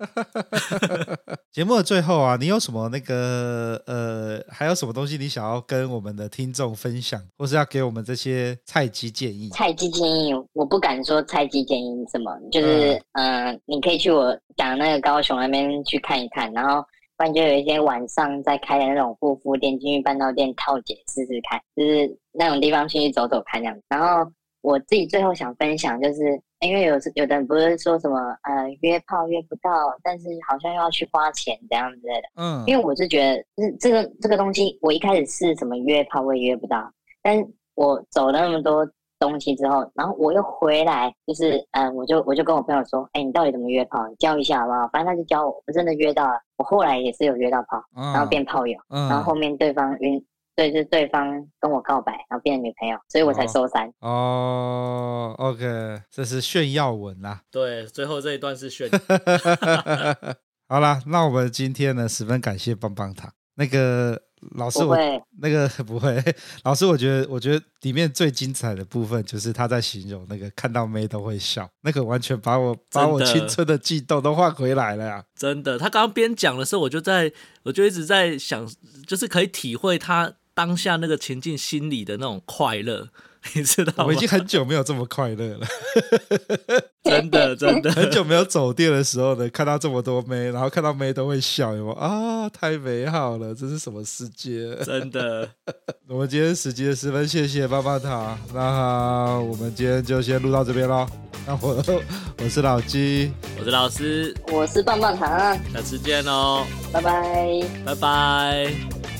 节目的最后啊，你有什么那个呃，还有什么东西你想要跟我们的听众分享，或是要给我们这些菜鸡建议？菜鸡建议，我不敢说菜鸡建议什么，就。是嗯、呃，你可以去我讲那个高雄那边去看一看，然后不然就有一些晚上在开的那种护肤店、金玉半导店套姐试试看，就是那种地方去走走看这样。然后我自己最后想分享，就是因为有有的人不是说什么呃约炮约不到，但是好像又要去花钱这样之类的。嗯，因为我是觉得这这个这个东西，我一开始是什么约炮我也约不到，但是我走了那么多。东西之后，然后我又回来，就是嗯，我就我就跟我朋友说，哎，你到底怎么约炮？你教一下好不好？反正他就教我，我真的约到了。我后来也是有约到炮，然后变炮友，嗯、然后后面对方晕，对，就是对方跟我告白，然后变成女朋友，所以我才收山。哦，哦，OK，这是炫耀文啦。对，最后这一段是炫。好啦，那我们今天呢，十分感谢棒棒糖那个。老师我，我那个 不会。老师，我觉得，我觉得里面最精彩的部分就是他在形容那个看到妹都会笑，那个完全把我把我青春的悸动都换回来了呀！真的，他刚刚边讲的时候，我就在，我就一直在想，就是可以体会他当下那个情境心里的那种快乐。你知道吗？我已经很久没有这么快乐了，真的真的很久没有走店的时候呢，看到这么多妹，然后看到妹都会笑，有没有啊？太美好了，这是什么世界？真的。我们今天十集的十分，谢谢棒棒糖。那我们今天就先录到这边喽。那我我是老鸡，我是老师，我是棒棒糖，下次见喽，拜拜，拜拜。